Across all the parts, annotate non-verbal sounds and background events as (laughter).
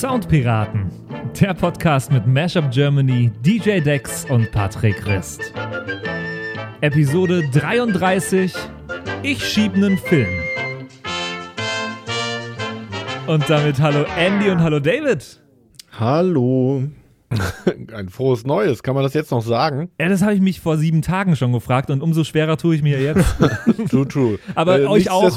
Soundpiraten, der Podcast mit Mashup Germany, DJ Dex und Patrick Rist. Episode 33 Ich schieb nen Film. Und damit hallo Andy und hallo David. Hallo. (laughs) Ein frohes Neues, kann man das jetzt noch sagen? Ja, das habe ich mich vor sieben Tagen schon gefragt und umso schwerer tue ich mir jetzt. (laughs) true, true. Aber äh, euch auch,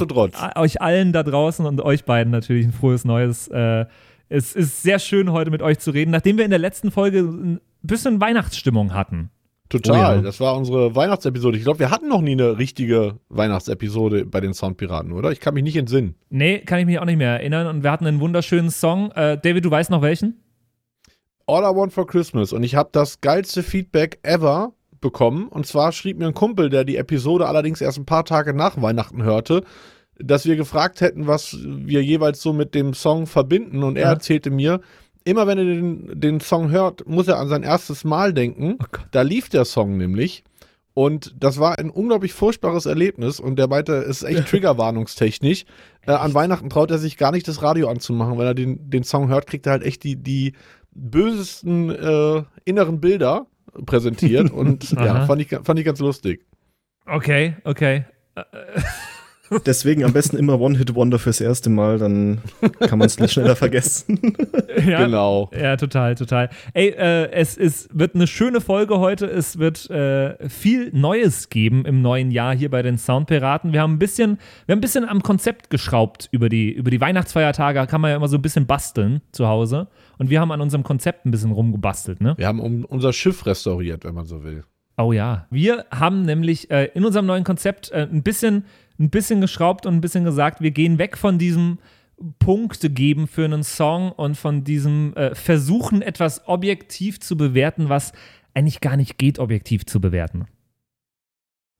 euch allen da draußen und euch beiden natürlich ein frohes Neues. Äh, es ist sehr schön, heute mit euch zu reden, nachdem wir in der letzten Folge ein bisschen Weihnachtsstimmung hatten. Total, oh ja. das war unsere Weihnachtsepisode. Ich glaube, wir hatten noch nie eine richtige Weihnachtsepisode bei den Soundpiraten, oder? Ich kann mich nicht entsinnen. Nee, kann ich mich auch nicht mehr erinnern. Und wir hatten einen wunderschönen Song. Äh, David, du weißt noch welchen? All I Want for Christmas. Und ich habe das geilste Feedback ever bekommen. Und zwar schrieb mir ein Kumpel, der die Episode allerdings erst ein paar Tage nach Weihnachten hörte, dass wir gefragt hätten, was wir jeweils so mit dem Song verbinden. Und er ja. erzählte mir, immer wenn er den, den Song hört, muss er an sein erstes Mal denken. Oh da lief der Song nämlich. Und das war ein unglaublich furchtbares Erlebnis. Und der meinte, es ist echt (laughs) triggerwarnungstechnisch. Äh, an Weihnachten traut er sich gar nicht, das Radio anzumachen. Wenn er den, den Song hört, kriegt er halt echt die, die bösesten äh, inneren Bilder präsentiert. (laughs) Und ja, fand ich, fand ich ganz lustig. Okay, okay. Deswegen am besten immer One-Hit-Wonder fürs erste Mal, dann kann man es schneller vergessen. (laughs) ja, genau. Ja, total, total. Ey, äh, es, es wird eine schöne Folge heute. Es wird äh, viel Neues geben im neuen Jahr hier bei den Soundpiraten. Wir haben ein bisschen, wir haben ein bisschen am Konzept geschraubt über die, über die Weihnachtsfeiertage. Da kann man ja immer so ein bisschen basteln zu Hause. Und wir haben an unserem Konzept ein bisschen rumgebastelt, ne? Wir haben um, unser Schiff restauriert, wenn man so will. Oh ja. Wir haben nämlich äh, in unserem neuen Konzept äh, ein bisschen ein bisschen geschraubt und ein bisschen gesagt, wir gehen weg von diesem Punkte geben für einen Song und von diesem äh, Versuchen, etwas objektiv zu bewerten, was eigentlich gar nicht geht, objektiv zu bewerten.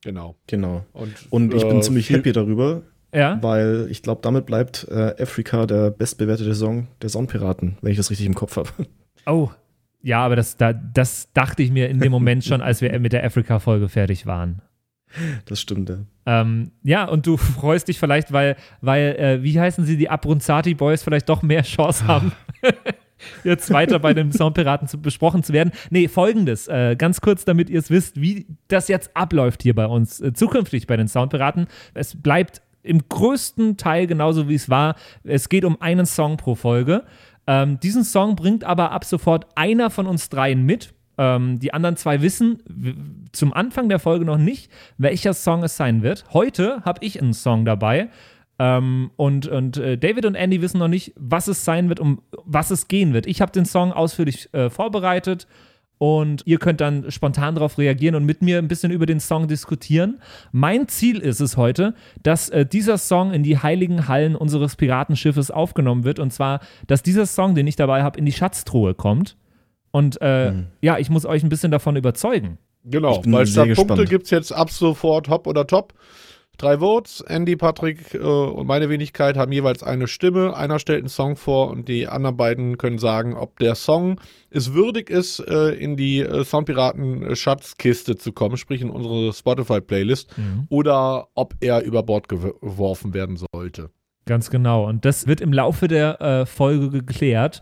Genau. Genau. Und, und ich äh, bin ziemlich happy darüber, ja? weil ich glaube, damit bleibt äh, Africa der bestbewertete Song der Sonnenpiraten, wenn ich das richtig im Kopf habe. (laughs) Oh, ja, aber das, da, das dachte ich mir in dem Moment schon, als wir mit der Afrika-Folge fertig waren. Das stimmt, ja. Ähm, ja, und du (laughs) freust dich vielleicht, weil, weil äh, wie heißen sie, die Abrunzati Boys vielleicht doch mehr Chance haben, (laughs) jetzt weiter bei den Soundpiraten zu, besprochen zu werden. Nee, folgendes, äh, ganz kurz, damit ihr es wisst, wie das jetzt abläuft hier bei uns, äh, zukünftig bei den Soundpiraten. Es bleibt im größten Teil genauso, wie es war. Es geht um einen Song pro Folge. Ähm, diesen Song bringt aber ab sofort einer von uns dreien mit. Ähm, die anderen zwei wissen zum Anfang der Folge noch nicht, welcher Song es sein wird. Heute habe ich einen Song dabei. Ähm, und und äh, David und Andy wissen noch nicht, was es sein wird, um was es gehen wird. Ich habe den Song ausführlich äh, vorbereitet und ihr könnt dann spontan darauf reagieren und mit mir ein bisschen über den Song diskutieren. Mein Ziel ist es heute, dass äh, dieser Song in die heiligen Hallen unseres Piratenschiffes aufgenommen wird und zwar, dass dieser Song, den ich dabei habe, in die Schatztruhe kommt. Und äh, hm. ja, ich muss euch ein bisschen davon überzeugen. Genau, weil statt Punkte gibt es jetzt ab sofort Hop oder Top. Drei Votes. Andy, Patrick äh, und meine Wenigkeit haben jeweils eine Stimme. Einer stellt einen Song vor und die anderen beiden können sagen, ob der Song es würdig ist, äh, in die äh, Soundpiraten-Schatzkiste zu kommen, sprich in unsere Spotify-Playlist, mhm. oder ob er über Bord geworfen werden sollte. Ganz genau. Und das wird im Laufe der äh, Folge geklärt.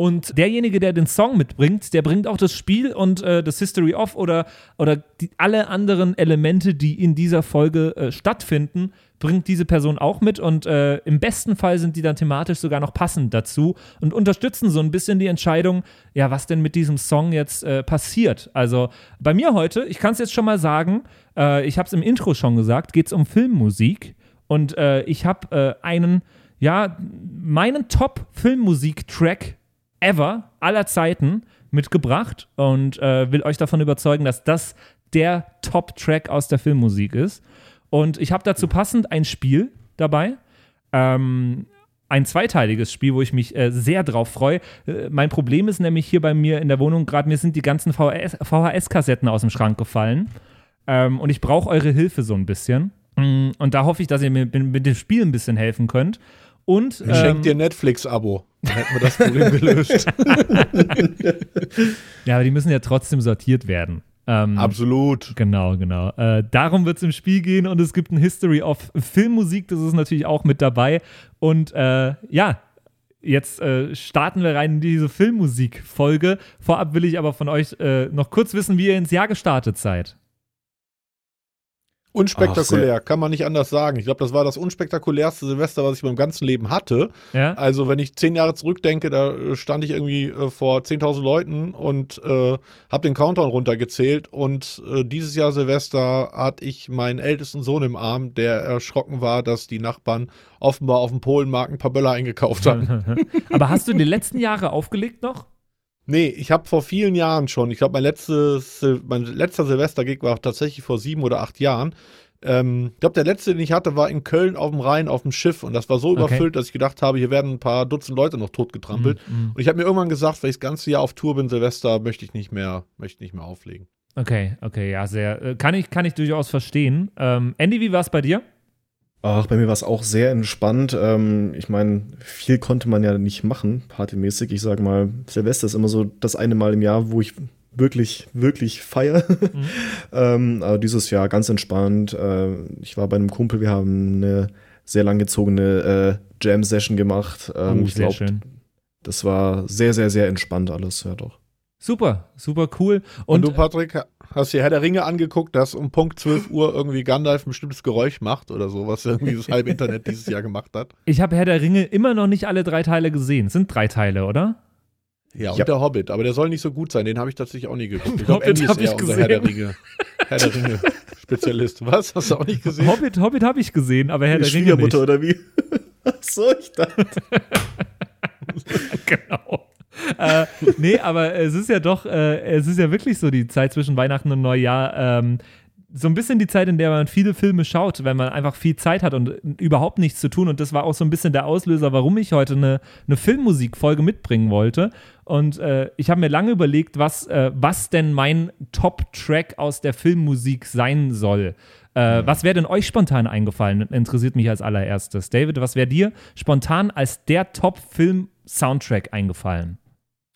Und derjenige, der den Song mitbringt, der bringt auch das Spiel und äh, das History of oder, oder die, alle anderen Elemente, die in dieser Folge äh, stattfinden, bringt diese Person auch mit. Und äh, im besten Fall sind die dann thematisch sogar noch passend dazu und unterstützen so ein bisschen die Entscheidung, ja, was denn mit diesem Song jetzt äh, passiert. Also bei mir heute, ich kann es jetzt schon mal sagen, äh, ich habe es im Intro schon gesagt, geht es um Filmmusik. Und äh, ich habe einen, ja, meinen Top-Filmmusik-Track ever, aller Zeiten mitgebracht und äh, will euch davon überzeugen, dass das der Top-Track aus der Filmmusik ist. Und ich habe dazu passend ein Spiel dabei. Ähm, ein zweiteiliges Spiel, wo ich mich äh, sehr drauf freue. Äh, mein Problem ist nämlich hier bei mir in der Wohnung gerade, mir sind die ganzen VHS-Kassetten aus dem Schrank gefallen. Ähm, und ich brauche eure Hilfe so ein bisschen. Mm, und da hoffe ich, dass ihr mir mit, mit dem Spiel ein bisschen helfen könnt. Und, ich schenke ähm, dir Netflix-Abo. Dann hätten wir das Problem (laughs) gelöst. (laughs) ja, aber die müssen ja trotzdem sortiert werden. Ähm, Absolut. Genau, genau. Äh, darum wird es im Spiel gehen und es gibt ein History of Filmmusik, das ist natürlich auch mit dabei. Und äh, ja, jetzt äh, starten wir rein in diese Filmmusikfolge. Vorab will ich aber von euch äh, noch kurz wissen, wie ihr ins Jahr gestartet seid. Unspektakulär, Ach, kann man nicht anders sagen. Ich glaube, das war das unspektakulärste Silvester, was ich in meinem ganzen Leben hatte. Ja? Also, wenn ich zehn Jahre zurückdenke, da äh, stand ich irgendwie äh, vor 10.000 Leuten und äh, habe den Countdown runtergezählt. Und äh, dieses Jahr Silvester hatte ich meinen ältesten Sohn im Arm, der erschrocken war, dass die Nachbarn offenbar auf dem Polenmarkt ein paar Böller eingekauft haben. (laughs) Aber hast du die letzten Jahre aufgelegt noch? Nee, ich habe vor vielen Jahren schon, ich glaube, mein, letztes, mein letzter Silvestergig war tatsächlich vor sieben oder acht Jahren. Ähm, ich glaube, der letzte, den ich hatte, war in Köln auf dem Rhein auf dem Schiff und das war so okay. überfüllt, dass ich gedacht habe, hier werden ein paar Dutzend Leute noch totgetrampelt. Mm, mm. Und ich habe mir irgendwann gesagt, wenn ich das ganze Jahr auf Tour bin, Silvester, möchte ich nicht mehr, möchte nicht mehr auflegen. Okay, okay, ja, sehr. Äh, kann ich, kann ich durchaus verstehen. Ähm, Andy, wie war es bei dir? Ach, bei mir war es auch sehr entspannt. Ähm, ich meine, viel konnte man ja nicht machen, partymäßig. Ich sage mal, Silvester ist immer so das eine Mal im Jahr, wo ich wirklich, wirklich feier. Mhm. (laughs) ähm, aber dieses Jahr ganz entspannt. Äh, ich war bei einem Kumpel, wir haben eine sehr langgezogene äh, Jam-Session gemacht. Ähm, oh, ich glaube, das war sehr, sehr, sehr entspannt alles, ja doch. Super, super cool. Und, Und du, Patrick, hast dir Herr der Ringe angeguckt, dass um Punkt 12 Uhr irgendwie Gandalf ein bestimmtes Geräusch macht oder so, was irgendwie das halbe Internet dieses Jahr gemacht hat? (laughs) Ich habe Herr der Ringe immer noch nicht alle drei Teile gesehen. Es sind drei Teile, oder? Ja, und ja. der Hobbit, aber der soll nicht so gut sein, den habe ich tatsächlich auch nie geguckt. Ich glaube, Andy ist eher unser Herr der Ringe. Herr der Ringe Spezialist. Was? Hast du auch nicht gesehen? Hobbit, Hobbit habe ich gesehen, aber Herr Die der Ringe nicht. oder wie? (laughs) Ach so, ich dachte. (laughs) genau (laughs) äh, nee, aber es ist ja doch, äh, es ist ja wirklich so die Zeit zwischen Weihnachten und Neujahr. Ähm, so ein bisschen die Zeit, in der man viele Filme schaut, wenn man einfach viel Zeit hat und überhaupt nichts zu tun. Und das war auch so ein bisschen der Auslöser, warum ich heute eine, eine Filmmusikfolge mitbringen wollte. Und äh, ich habe mir lange überlegt, was, äh, was denn mein Top-Track aus der Filmmusik sein soll. Äh. Was wäre denn euch spontan eingefallen? Interessiert mich als allererstes. David, was wäre dir spontan als der Top-Film-Soundtrack eingefallen?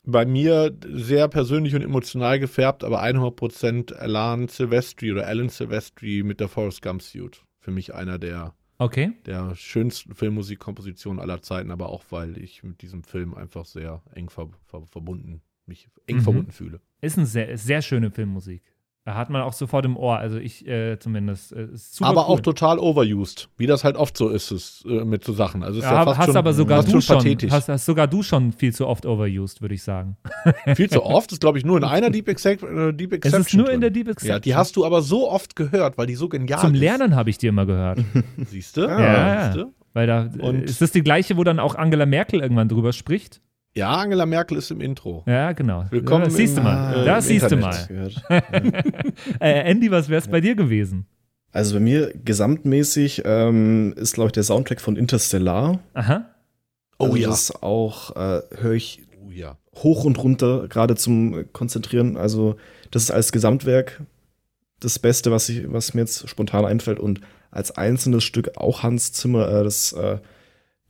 Bei mir sehr persönlich und emotional gefärbt, aber 100% Alan Silvestri oder Alan Silvestri mit der Forrest Gump Suit. Für mich einer der, okay. der schönsten Filmmusikkompositionen aller Zeiten, aber auch, weil ich mit diesem Film einfach sehr eng ver ver verbunden, mich eng mhm. verbunden fühle. Ist eine sehr, sehr schöne Filmmusik. Hat man auch sofort im Ohr, also ich äh, zumindest. Äh, aber cool. auch total overused, wie das halt oft so ist es, äh, mit so Sachen. Also ist ja, ja fast hast schon, aber sogar du schon, hast, hast, sogar du schon viel zu oft overused, würde ich sagen. (laughs) viel zu (laughs) oft? Ist, glaube ich, nur in einer Deep, Exec äh, Deep Exception. Es ist nur drin. in der Deep Exception. Ja, die hast du aber so oft gehört, weil die so genial Zum ist. Zum Lernen habe ich die immer gehört. (laughs) Siehst du? Ja, ja, ja. Weil da Und ist das die gleiche, wo dann auch Angela Merkel irgendwann drüber spricht? Ja, Angela Merkel ist im Intro. Ja, genau. Willkommen. Das siehst du mal. Äh, das siehst Internet. du mal. (laughs) äh, Andy, was wäre es bei dir gewesen? Also bei mir gesamtmäßig ähm, ist, glaube ich, der Soundtrack von Interstellar. Aha. Oh also ja. Das auch äh, höre ich oh, ja. hoch und runter, gerade zum Konzentrieren. Also das ist als Gesamtwerk das Beste, was, ich, was mir jetzt spontan einfällt. Und als einzelnes Stück auch Hans Zimmer, äh, das äh,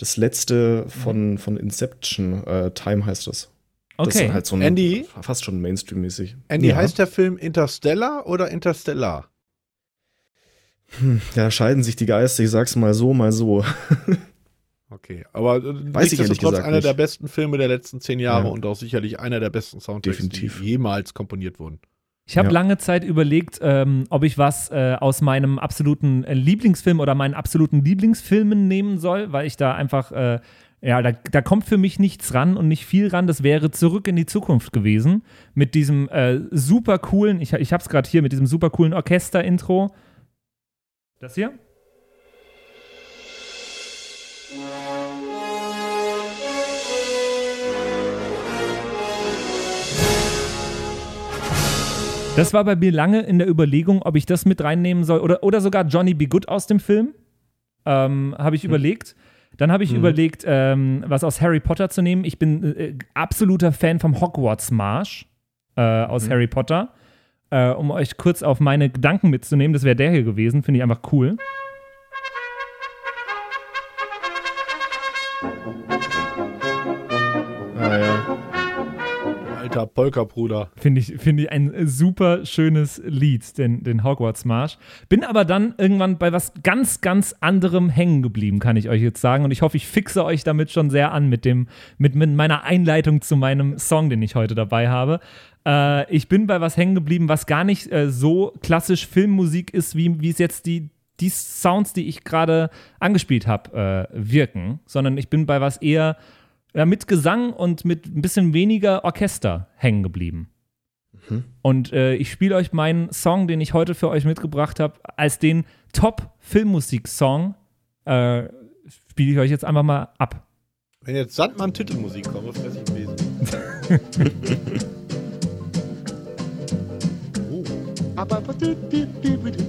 das letzte von, von Inception, äh, Time heißt das. Okay. Das ist halt so ein, Andy, fast schon Mainstream-mäßig. Andy, ja. heißt der Film Interstellar oder Interstellar? Hm, da scheiden sich die Geister, ich sag's mal so, mal so. (laughs) Okay, aber äh, Weiß nichtsdestotrotz einer nicht. der besten Filme der letzten zehn Jahre ja. und auch sicherlich einer der besten Soundtracks, Definitiv. die jemals komponiert wurden. Ich habe ja. lange Zeit überlegt, ähm, ob ich was äh, aus meinem absoluten äh, Lieblingsfilm oder meinen absoluten Lieblingsfilmen nehmen soll, weil ich da einfach, äh, ja, da, da, kommt für mich nichts ran und nicht viel ran. Das wäre zurück in die Zukunft gewesen mit diesem äh, super coolen, ich, ich habe es gerade hier, mit diesem super coolen Orchester-Intro. Das hier? Das war bei mir lange in der Überlegung, ob ich das mit reinnehmen soll oder, oder sogar Johnny B. Good aus dem Film. Ähm, habe ich hm. überlegt. Dann habe ich hm. überlegt, ähm, was aus Harry Potter zu nehmen. Ich bin äh, absoluter Fan vom Hogwarts-Marsch äh, aus hm. Harry Potter. Äh, um euch kurz auf meine Gedanken mitzunehmen, das wäre der hier gewesen. Finde ich einfach cool. Alter Polka-Bruder. Finde ich, find ich ein super schönes Lied, den, den Hogwarts-Marsch. Bin aber dann irgendwann bei was ganz, ganz anderem hängen geblieben, kann ich euch jetzt sagen. Und ich hoffe, ich fixe euch damit schon sehr an mit, dem, mit, mit meiner Einleitung zu meinem Song, den ich heute dabei habe. Äh, ich bin bei was hängen geblieben, was gar nicht äh, so klassisch Filmmusik ist, wie, wie es jetzt die, die Sounds, die ich gerade angespielt habe, äh, wirken, sondern ich bin bei was eher ja, mit Gesang und mit ein bisschen weniger Orchester hängen geblieben. Mhm. Und äh, ich spiele euch meinen Song, den ich heute für euch mitgebracht habe, als den Top-Filmmusik-Song, äh, spiele ich euch jetzt einfach mal ab. Wenn jetzt Sandmann Titelmusik kommt, fress ich Besen. (laughs)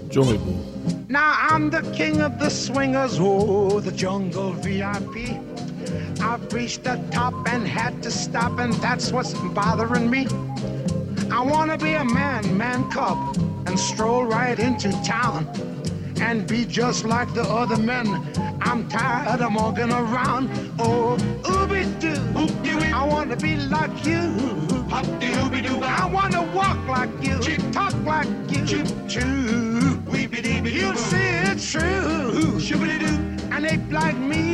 Dschungelbuch. Now I'm the king of the swingers, oh, the jungle VIP. I've reached the top and had to stop, and that's what's bothering me. I wanna be a man, man cub, and stroll right into town and be just like the other men. I'm tired of walking around. Oh, ooby doo, I wanna be like you. I wanna walk like you, talk like you. Choo, you'll see it's true. And ape like me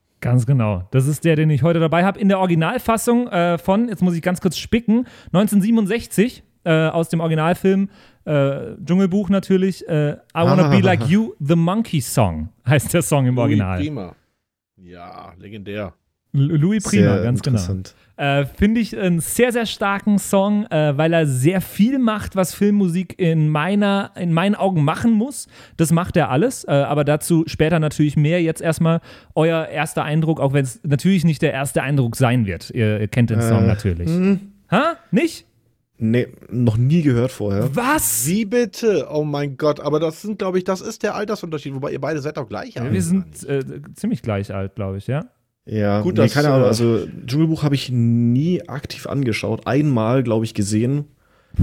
Ganz genau. Das ist der, den ich heute dabei habe. In der Originalfassung äh, von, jetzt muss ich ganz kurz spicken, 1967 äh, aus dem Originalfilm äh, Dschungelbuch natürlich. Äh, I Wanna Be Like You, The Monkey Song heißt der Song im Original. Louis Prima. Ja, legendär. L- Louis Prima, Sehr ganz genau. Äh, Finde ich einen sehr, sehr starken Song, äh, weil er sehr viel macht, was Filmmusik in, meiner, in meinen Augen machen muss. Das macht er alles, äh, aber dazu später natürlich mehr. Jetzt erstmal euer erster Eindruck, auch wenn es natürlich nicht der erste Eindruck sein wird. Ihr, ihr kennt den Song Äh, natürlich. Ha? Nicht? Nee, noch nie gehört vorher. Was? Wie bitte? Oh mein Gott, aber das sind, glaube ich, das ist der Altersunterschied, wobei ihr beide seid doch gleich alt. Wir sind äh, ziemlich gleich alt, glaube ich, ja. Ja, Gut, nee, dass, keine Ahnung. äh, Also Dschungelbuch habe ich nie aktiv angeschaut. Einmal, glaube ich, gesehen.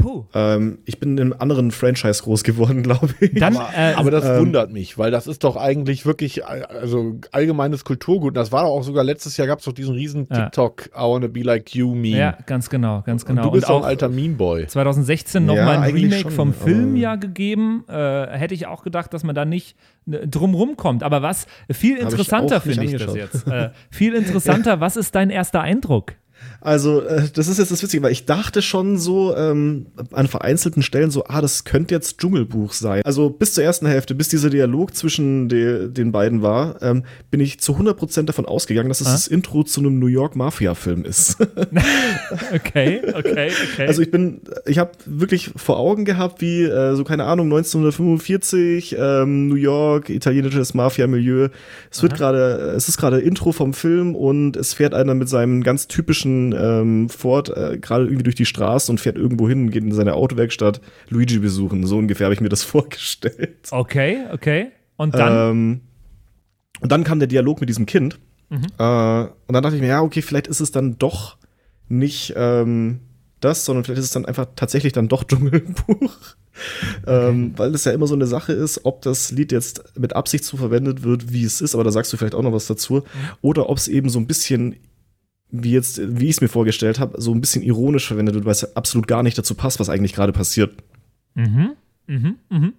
Puh. Ähm, ich bin in einem anderen Franchise groß geworden, (laughs) glaube ich. Dann, Aber, äh, aber das ähm, wundert mich, weil das ist doch eigentlich wirklich äh, also allgemeines Kulturgut. Und das war doch auch sogar letztes Jahr gab es doch diesen riesen Ja. TikTok I wanna be like you Meme. ja, ganz genau, ganz genau. Und du bist Und auch ein alter Meme-Boy. 2016 Ja, nochmal ein eigentlich Remake schon, vom Film ja gegeben. Äh, hätte ich auch gedacht, dass man da nicht äh, drumrum kommt. Aber was viel ich interessanter auch nicht finde ich das jetzt. Äh, viel interessanter, (laughs) was ist dein erster Eindruck? Also, äh, das ist jetzt das Witzige, weil ich dachte schon so ähm, an vereinzelten Stellen so, ah, das könnte jetzt Dschungelbuch sein. Also bis zur ersten Hälfte, bis dieser Dialog zwischen de, den beiden war, ähm, bin ich zu 100% davon ausgegangen, dass es Ah. das Intro zu einem New York Mafia-Film ist. (laughs) (laughs) Okay, okay, okay. Also ich bin, ich habe wirklich vor Augen gehabt, wie äh, so keine Ahnung 1945 ähm, New York, italienisches Mafia-Milieu. Es wird gerade, es ist gerade Intro vom Film und es fährt einer mit seinem ganz typischen ähm, Ford äh, gerade irgendwie durch die Straße und fährt irgendwo hin, geht in seine Autowerkstatt Luigi besuchen. So ungefähr habe ich mir das (laughs) vorgestellt. okay, okay. Und dann? Ähm, und dann kam der Dialog mit diesem Kind. Mhm. Äh, und dann dachte ich mir, ja, okay, vielleicht ist es dann doch nicht ähm, das, sondern vielleicht ist es dann einfach tatsächlich dann doch (laughs) Dschungelbuch. ähm, weil es ja immer so eine Sache ist, ob das Lied jetzt mit Absicht so verwendet wird, wie es ist, aber da sagst du vielleicht auch noch was dazu, Mhm. oder ob es eben so ein bisschen wie jetzt, wie ich es mir vorgestellt habe, so ein bisschen ironisch verwendet wird, weil es ja absolut gar nicht dazu passt, was eigentlich gerade passiert. Mhm, mhm, mhm.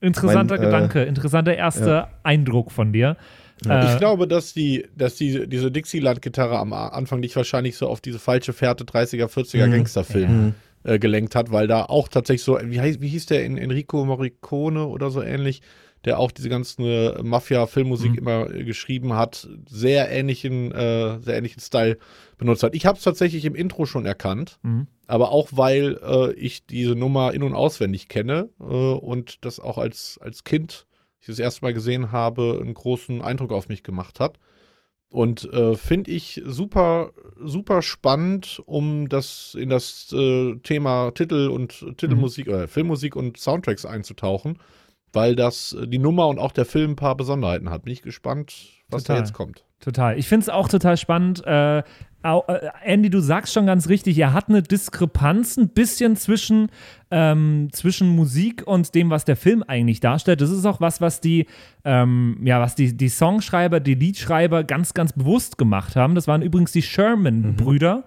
Interessanter Mein, äh, Gedanke, interessanter erster Eindruck von dir. Ja. Äh, Ich glaube, dass die, dass die, diese Dixieland-Gitarre am Anfang dich wahrscheinlich so auf diese falsche Fährte 30er, 40er Mhm. Gangsterfilm äh, gelenkt hat, weil da auch tatsächlich so, wie, heißt, wie hieß der in Enrico Morricone oder so ähnlich, der auch diese ganzen äh, Mafia-Filmmusik Mhm. immer äh, geschrieben hat, sehr ähnlichen, äh, sehr ähnlichen Style benutzt hat. Ich habe es tatsächlich im Intro schon erkannt, Mhm. aber auch weil äh, ich diese Nummer in- und auswendig kenne äh, und das auch als, als Kind, ich das erste Mal gesehen habe, einen großen Eindruck auf mich gemacht hat. Und äh, finde ich super, super spannend, um das in das äh, Thema Titel und Titelmusik Mhm. oder Filmmusik und Soundtracks einzutauchen, weil das äh, die Nummer und auch der Film ein paar Besonderheiten hat. Bin ich gespannt, was Total. da jetzt kommt. Total. Ich finde es auch total spannend. Äh, äh, Andy, du sagst schon ganz richtig, er hat eine Diskrepanz ein bisschen zwischen, ähm, zwischen Musik und dem, was der Film eigentlich darstellt. Das ist auch was, was die, ähm, ja, was die, die Songschreiber, die Liedschreiber ganz, ganz bewusst gemacht haben. Das waren übrigens die Sherman-Brüder.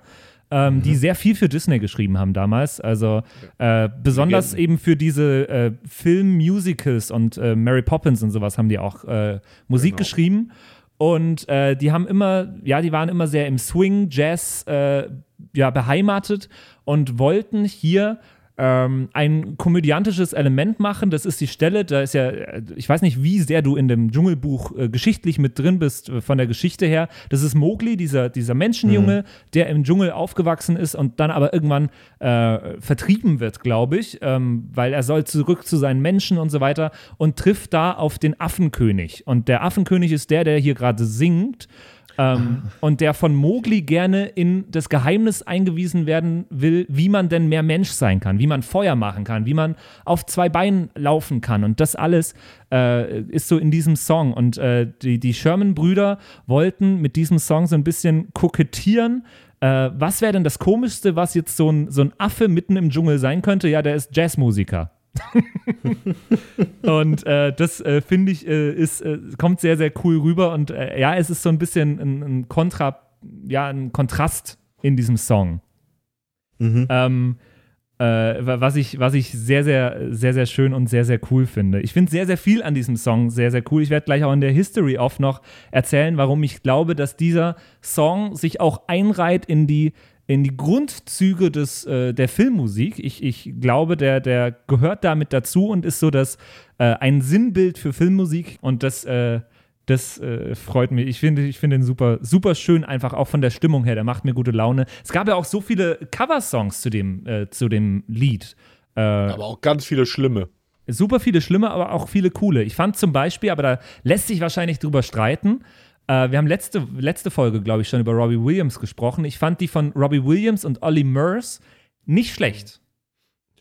Ähm, die sehr viel für Disney geschrieben haben damals. Also äh, besonders eben für diese äh, Film-Musicals und äh, Mary Poppins und sowas haben die auch äh, Musik Genau. geschrieben. Und äh, die haben immer, ja, die waren immer sehr im Swing, Jazz, äh, ja, beheimatet und wollten hier ähm, ein komödiantisches Element machen. Das ist die Stelle, da ist ja, äh, ich weiß nicht, wie sehr du in dem Dschungelbuch äh, geschichtlich mit drin bist, äh, von der Geschichte her. Das ist Mowgli, dieser, dieser Menschenjunge, der im Dschungel aufgewachsen ist und dann aber irgendwann äh, vertrieben wird, glaube ich, ähm, weil er soll zurück zu seinen Menschen und so weiter und trifft da auf den Affenkönig. Und der Affenkönig ist der, der hier gerade singt. Ähm, und der von Mowgli gerne in das Geheimnis eingewiesen werden will, wie man denn mehr Mensch sein kann, wie man Feuer machen kann, wie man auf zwei Beinen laufen kann. Und das alles äh, ist so in diesem Song. Und äh, die, die Sherman-Brüder wollten mit diesem Song so ein bisschen kokettieren. Äh, was wäre denn das Komischste, was jetzt so ein, so ein Affe mitten im Dschungel sein könnte? Ja, der ist Jazzmusiker. (laughs) und äh, das äh, finde ich äh, ist äh, kommt sehr sehr cool rüber und äh, ja es ist so ein bisschen ein, ein Kontra ja ein Kontrast in diesem Song. Mhm. ähm, äh, wa- was ich was ich sehr sehr sehr sehr schön und sehr sehr cool finde. Ich finde sehr sehr viel an diesem Song sehr sehr cool. Ich werde gleich auch in der History of noch erzählen warum ich glaube dass dieser Song sich auch einreiht in die in die Grundzüge des, äh, der Filmmusik. Ich, ich glaube, der, der gehört damit dazu und ist so das, äh, ein Sinnbild für Filmmusik und das, äh, das äh, freut mich. Ich finde ich finde ihn super, super schön, einfach auch von der Stimmung her. Der macht mir gute Laune. Es gab ja auch so viele Coversongs zu dem, äh, zu dem Lied. Äh, Aber auch ganz viele schlimme. super viele schlimme, aber auch viele coole. Ich fand zum Beispiel, aber da lässt sich wahrscheinlich drüber streiten. Äh, wir haben letzte, letzte Folge, glaube ich, schon über Robbie Williams gesprochen. Ich fand die von Robbie Williams und Ollie Murs nicht schlecht.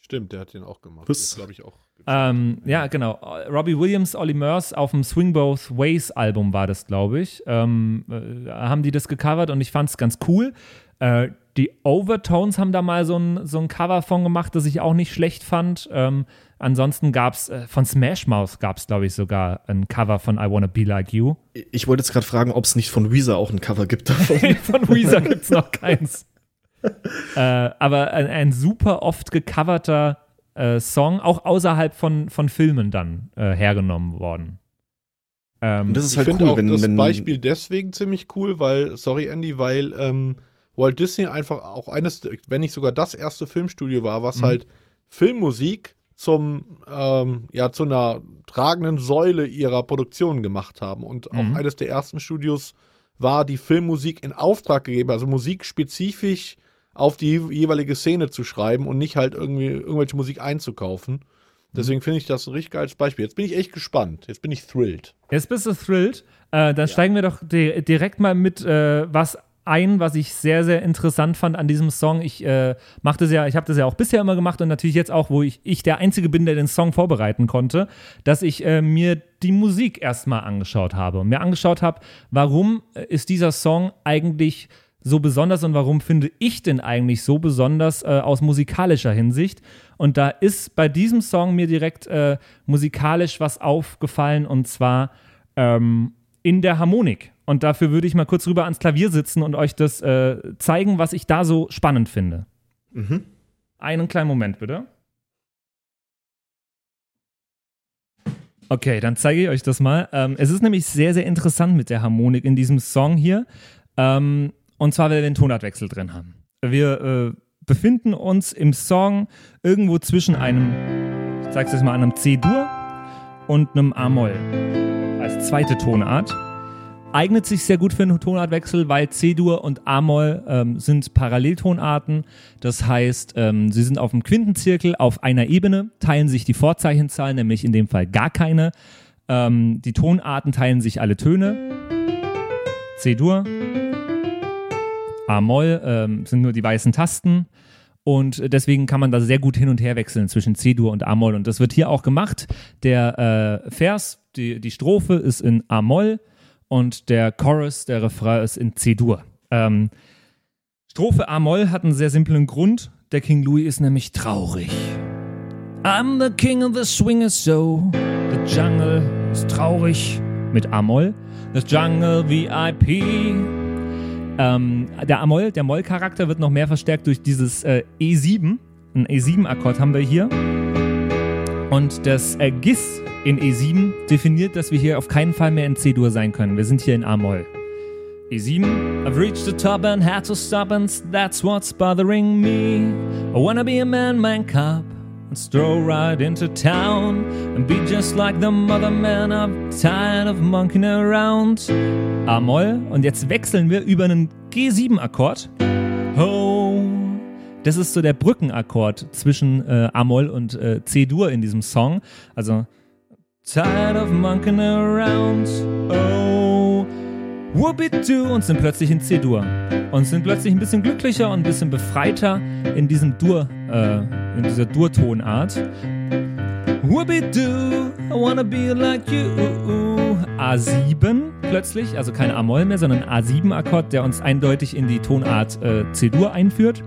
Stimmt, der hat den auch gemacht. Was? glaube ich auch. Ähm, ja, genau. Robbie Williams, Ollie Murs auf dem Swing Both Ways Album war das, glaube ich. Ähm, äh, haben die das gecovert und ich fand es ganz cool. Äh, die Overtones haben da mal so ein, so ein Cover von gemacht, das ich auch nicht schlecht fand. Ähm, ansonsten gab es äh, von Smash Mouth gab es, glaube ich, sogar ein Cover von I Wanna Be Like You. Ich wollte jetzt gerade fragen, ob es nicht von Weezer auch ein Cover gibt davon. (laughs) von Weezer gibt es noch keins. (laughs) äh, aber ein, ein super oft gecoverter äh, Song, auch außerhalb von, von Filmen dann äh, hergenommen worden. Ähm, Und das ist Ich halt finde cool, auch wenn, das wenn Beispiel deswegen ziemlich cool, weil, sorry Andy, weil ähm, Walt Disney einfach auch eines, wenn nicht sogar das erste Filmstudio war, was Mhm. halt Filmmusik zum, ähm, ja, zu einer tragenden Säule ihrer Produktion gemacht haben. Und auch Mhm. eines der ersten Studios war, die Filmmusik in Auftrag gegeben, also Musik spezifisch auf die jeweilige Szene zu schreiben und nicht halt irgendwie irgendwelche Musik einzukaufen. Deswegen finde ich das ein richtig geiles Beispiel. Jetzt bin ich echt gespannt. Jetzt bin ich thrilled. Jetzt bist du thrilled. Äh, dann steigen wir doch di direkt mal mit äh, was ein, was ich sehr, sehr interessant fand an diesem Song. Ich äh, mache das ja, ich habe das ja auch bisher immer gemacht und natürlich jetzt auch, wo ich, ich der Einzige bin, der den Song vorbereiten konnte, dass ich äh, mir die Musik erstmal angeschaut habe und mir angeschaut habe, warum äh, ist dieser Song eigentlich so besonders und warum finde ich den eigentlich so besonders äh, aus musikalischer Hinsicht? Und da ist bei diesem Song mir direkt äh, musikalisch was aufgefallen und zwar ähm, in der Harmonik. Und dafür würde ich mal kurz rüber ans Klavier sitzen und euch das äh, zeigen, was ich da so spannend finde. Mhm. Einen kleinen Moment bitte. Okay, dann zeige ich euch das mal. Ähm, es ist nämlich sehr, sehr interessant mit der Harmonik in diesem Song hier. Ähm, und zwar, weil wir den Tonartwechsel drin haben. Wir äh, befinden uns im Song irgendwo zwischen einem, ich zeige es jetzt mal, einem C-Dur und einem A-Moll als zweite Tonart. Eignet sich sehr gut für einen Tonartwechsel, weil C-Dur und A-Moll ähm, sind Paralleltonarten. Das heißt, ähm, sie sind auf dem Quintenzirkel auf einer Ebene, teilen sich die Vorzeichenzahlen, nämlich in dem Fall gar keine. Ähm, die Tonarten teilen sich alle Töne. C-Dur. A-Moll ähm, sind nur die weißen Tasten. Und deswegen kann man da sehr gut hin und her wechseln zwischen C-Dur und A-Moll. Und das wird hier auch gemacht. Der äh, Vers, die, die Strophe ist in A-Moll und der Chorus, der Refrain ist in C-Dur. Ähm, Strophe A-Moll hat einen sehr simplen Grund. Der King Louis ist nämlich traurig. I'm the king of the swingers, so the jungle ist traurig mit A-Moll. The jungle VIP. Ähm, der A-Moll, der Moll-Charakter wird noch mehr verstärkt durch dieses äh, E7. Ein E7-Akkord haben wir hier. Und das äh, GIS in E7 definiert, dass wir hier auf keinen Fall mehr in C-Dur sein können. Wir sind hier in A-Moll. E7. I've reached the top and had to stop, and that's what's bothering me. I wanna be a man, man cub, and stroll right into town and be just like the mother man. I'm tired of monkeying around. A-Moll. Und jetzt wechseln wir über einen G7-Akkord. Oh. Das ist so der Brückenakkord zwischen äh, A-Moll und äh, C-Dur in diesem Song. Also Tired of monkeying around. Oh. Whoopie-doo und sind plötzlich in C-Dur. Und sind plötzlich ein bisschen glücklicher und ein bisschen befreiter in diesem Dur, äh, in dieser Dur-Tonart. Whoopie-doo, I wanna be like you. A7 plötzlich, also kein A-Moll mehr, sondern A7-Akkord, der uns eindeutig in die Tonart äh, C-Dur einführt.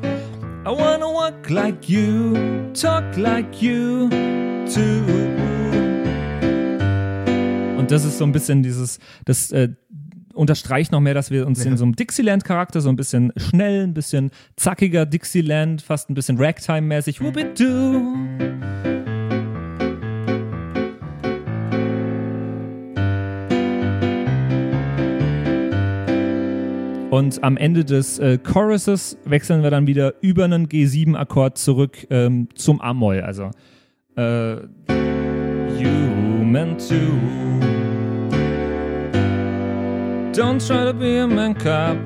I wanna walk like you, talk like you too. Und das ist so ein bisschen dieses, das äh, unterstreicht noch mehr, dass wir uns in so einem Dixieland-Charakter so ein bisschen schnell, ein bisschen zackiger Dixieland, fast ein bisschen Ragtime-mäßig, whoopie-doo. Und am Ende des äh, Choruses wechseln wir dann wieder über einen G7-Akkord zurück ähm, zum A-Moll. Also äh, You meant to Don't try to be a man cop.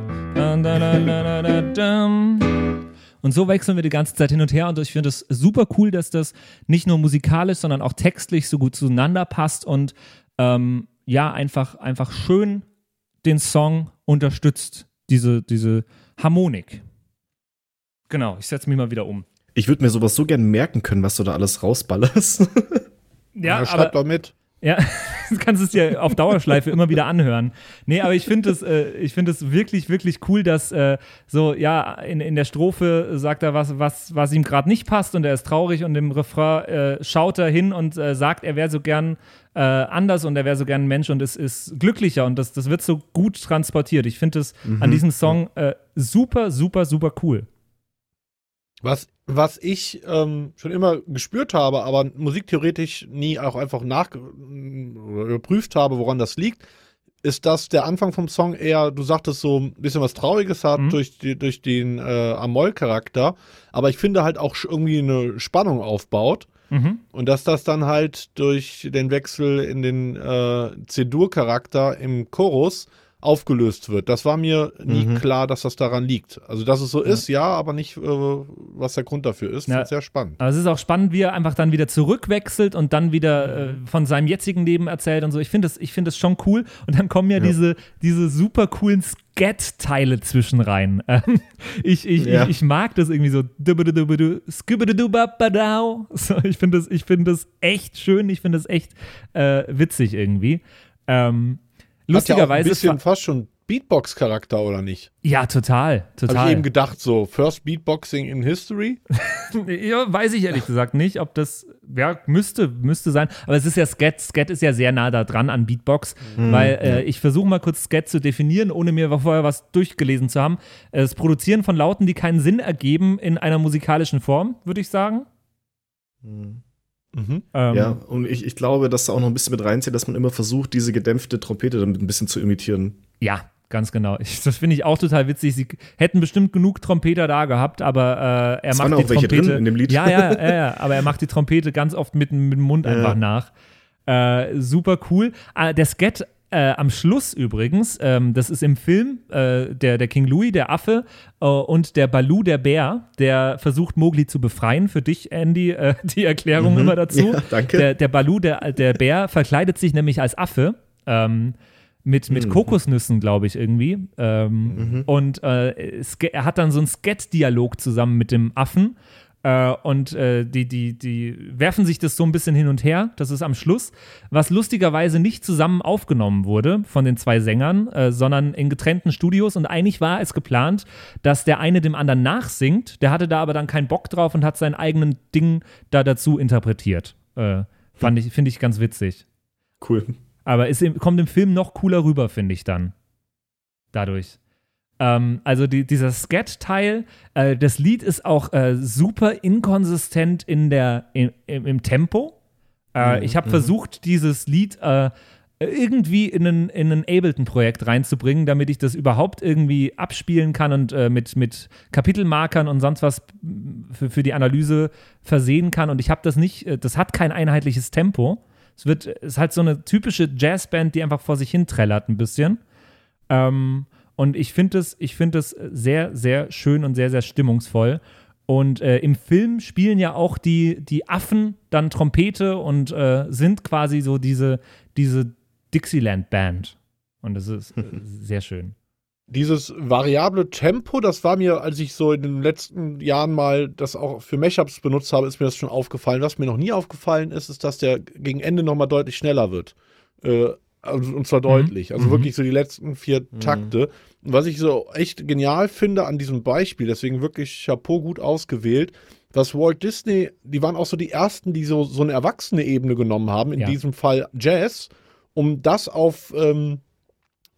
Und so wechseln wir die ganze Zeit hin und her und ich finde es super cool, dass das nicht nur musikalisch, sondern auch textlich so gut zueinander passt und ähm, ja, einfach, einfach schön den Song unterstützt, diese, diese Harmonik. Genau, ich setze mich mal wieder um. Ich würde mir sowas so gern merken können, was du da alles rausballerst. (laughs) Ja, Ja, schreibt doch mit. Ja, (laughs) du kannst es dir auf Dauerschleife immer wieder anhören. Nee, aber ich finde es, äh, ich finde es wirklich, wirklich cool, dass äh, so, ja, in, in der Strophe sagt er was, was, was ihm gerade nicht passt und er ist traurig und im Refrain äh, schaut er hin und äh, sagt, er wäre so gern äh, anders und er wäre so gern ein Mensch und es ist glücklicher und das, das wird so gut transportiert. Ich finde es an diesem Song äh, super, super, super cool. Was, was ich ähm, schon immer gespürt habe, aber musiktheoretisch nie auch einfach nach überprüft habe, woran das liegt, ist, dass der Anfang vom Song eher, du sagtest, so ein bisschen was Trauriges hat Mhm. durch, die, durch den äh, Amol-Charakter, aber ich finde halt auch irgendwie eine Spannung aufbaut. Mhm. Und dass das dann halt durch den Wechsel in den äh, C-Dur-Charakter im Chorus aufgelöst wird. Das war mir nie Mhm. klar, dass das daran liegt. Also, dass es so ist, ja, aber nicht, äh, was der Grund dafür ist. Ja. Sehr spannend. Aber es ist auch spannend, wie er einfach dann wieder zurückwechselt und dann wieder äh, von seinem jetzigen Leben erzählt und so. Ich finde das, ich finde das schon cool. Und dann kommen ja, diese, diese super coolen Scat-Teile zwischen rein. (laughs) Ähm, ich, ich, Ja. ich, ich mag das irgendwie so. Ich finde das, ich finde das echt schön. Ich finde das echt äh, witzig irgendwie. Ähm, Hat ja ein lustigerweise. bisschen fast schon Beatbox-Charakter, oder nicht? ja, total. Habe ich Total. eben gedacht, so First Beatboxing in History. (laughs) Ja, weiß ich ehrlich gesagt nicht, ob das, ja, müsste, müsste sein. Aber es ist ja Scat. Scat ist ja sehr nah da dran an Beatbox, weil äh, ich versuche mal kurz Scat zu definieren, ohne mir vorher was durchgelesen zu haben. Äh, Das Produzieren von Lauten, die keinen Sinn ergeben in einer musikalischen Form, würde ich sagen. Mhm. Ähm, ja, und ich, ich glaube, dass da auch noch ein bisschen mit reinzieht, dass man immer versucht, diese gedämpfte Trompete damit ein bisschen zu imitieren. ja, ganz genau. Ich, das finde ich auch total witzig. Sie hätten bestimmt genug Trompeter da gehabt, aber äh, er Es macht waren die auch welche Trompete. drin in dem Lied. Ja, ja, (laughs) ja, ja, aber er macht die Trompete ganz oft mit, mit dem Mund einfach nach. Äh, super cool. Ah, der Skat äh, am Schluss übrigens, ähm, das ist im Film äh, der, der King Louis, der Affe äh, und der Balu, der Bär, der versucht Mowgli zu befreien. Für dich, Andy, äh, (laughs) die Erklärung immer dazu. Ja, danke. Der, der Balu, der, der Bär, verkleidet sich nämlich als Affe. Ähm, mit, mit Mhm. Kokosnüssen, glaube ich, irgendwie. Ähm, Mhm. Und äh, er hat dann so einen Skat-Dialog zusammen mit dem Affen. Äh, und äh, die, die, die werfen sich das so ein bisschen hin und her. Das ist am Schluss. Was lustigerweise nicht zusammen aufgenommen wurde von den zwei Sängern, äh, sondern in getrennten Studios. Und eigentlich war es geplant, dass der eine dem anderen nachsingt. Der hatte da aber dann keinen Bock drauf und hat sein eigenen Ding da dazu interpretiert. Äh, fand ich, finde ich ganz witzig. Cool. Aber es kommt im Film noch cooler rüber, finde ich dann. Dadurch. Ähm, also die, dieser Scat-Teil, äh, das Lied ist auch äh, super inkonsistent in der, im, im, im Tempo. Äh, Mhm, ich habe mhm. versucht, dieses Lied äh, irgendwie in ein, in ein Ableton-Projekt reinzubringen, damit ich das überhaupt irgendwie abspielen kann und äh, mit, mit Kapitelmarkern und sonst was für, für die Analyse versehen kann. Und ich habe das nicht, äh, das hat kein einheitliches Tempo. Es wird, es ist halt so eine typische Jazzband, die einfach vor sich hin trällert ein bisschen. Ähm, und ich finde es, ich finde es sehr, sehr schön und sehr, sehr stimmungsvoll. Und äh, im Film spielen ja auch die, die Affen dann Trompete und äh, sind quasi so diese, diese Dixieland-Band. Und das ist äh, (laughs) sehr schön. Dieses variable Tempo, das war mir, als ich so in den letzten Jahren mal das auch für Mashups benutzt habe, ist mir das schon aufgefallen. Was mir noch nie aufgefallen ist, ist, dass der gegen Ende nochmal deutlich schneller wird. Also, und zwar deutlich. Also Mhm. wirklich so die letzten vier Takte. Und was ich so echt genial finde an diesem Beispiel, deswegen wirklich Chapeau gut ausgewählt, was Walt Disney, die waren auch so die ersten, die so, so eine erwachsene Ebene genommen haben, in Ja. diesem Fall Jazz, um das auf ähm,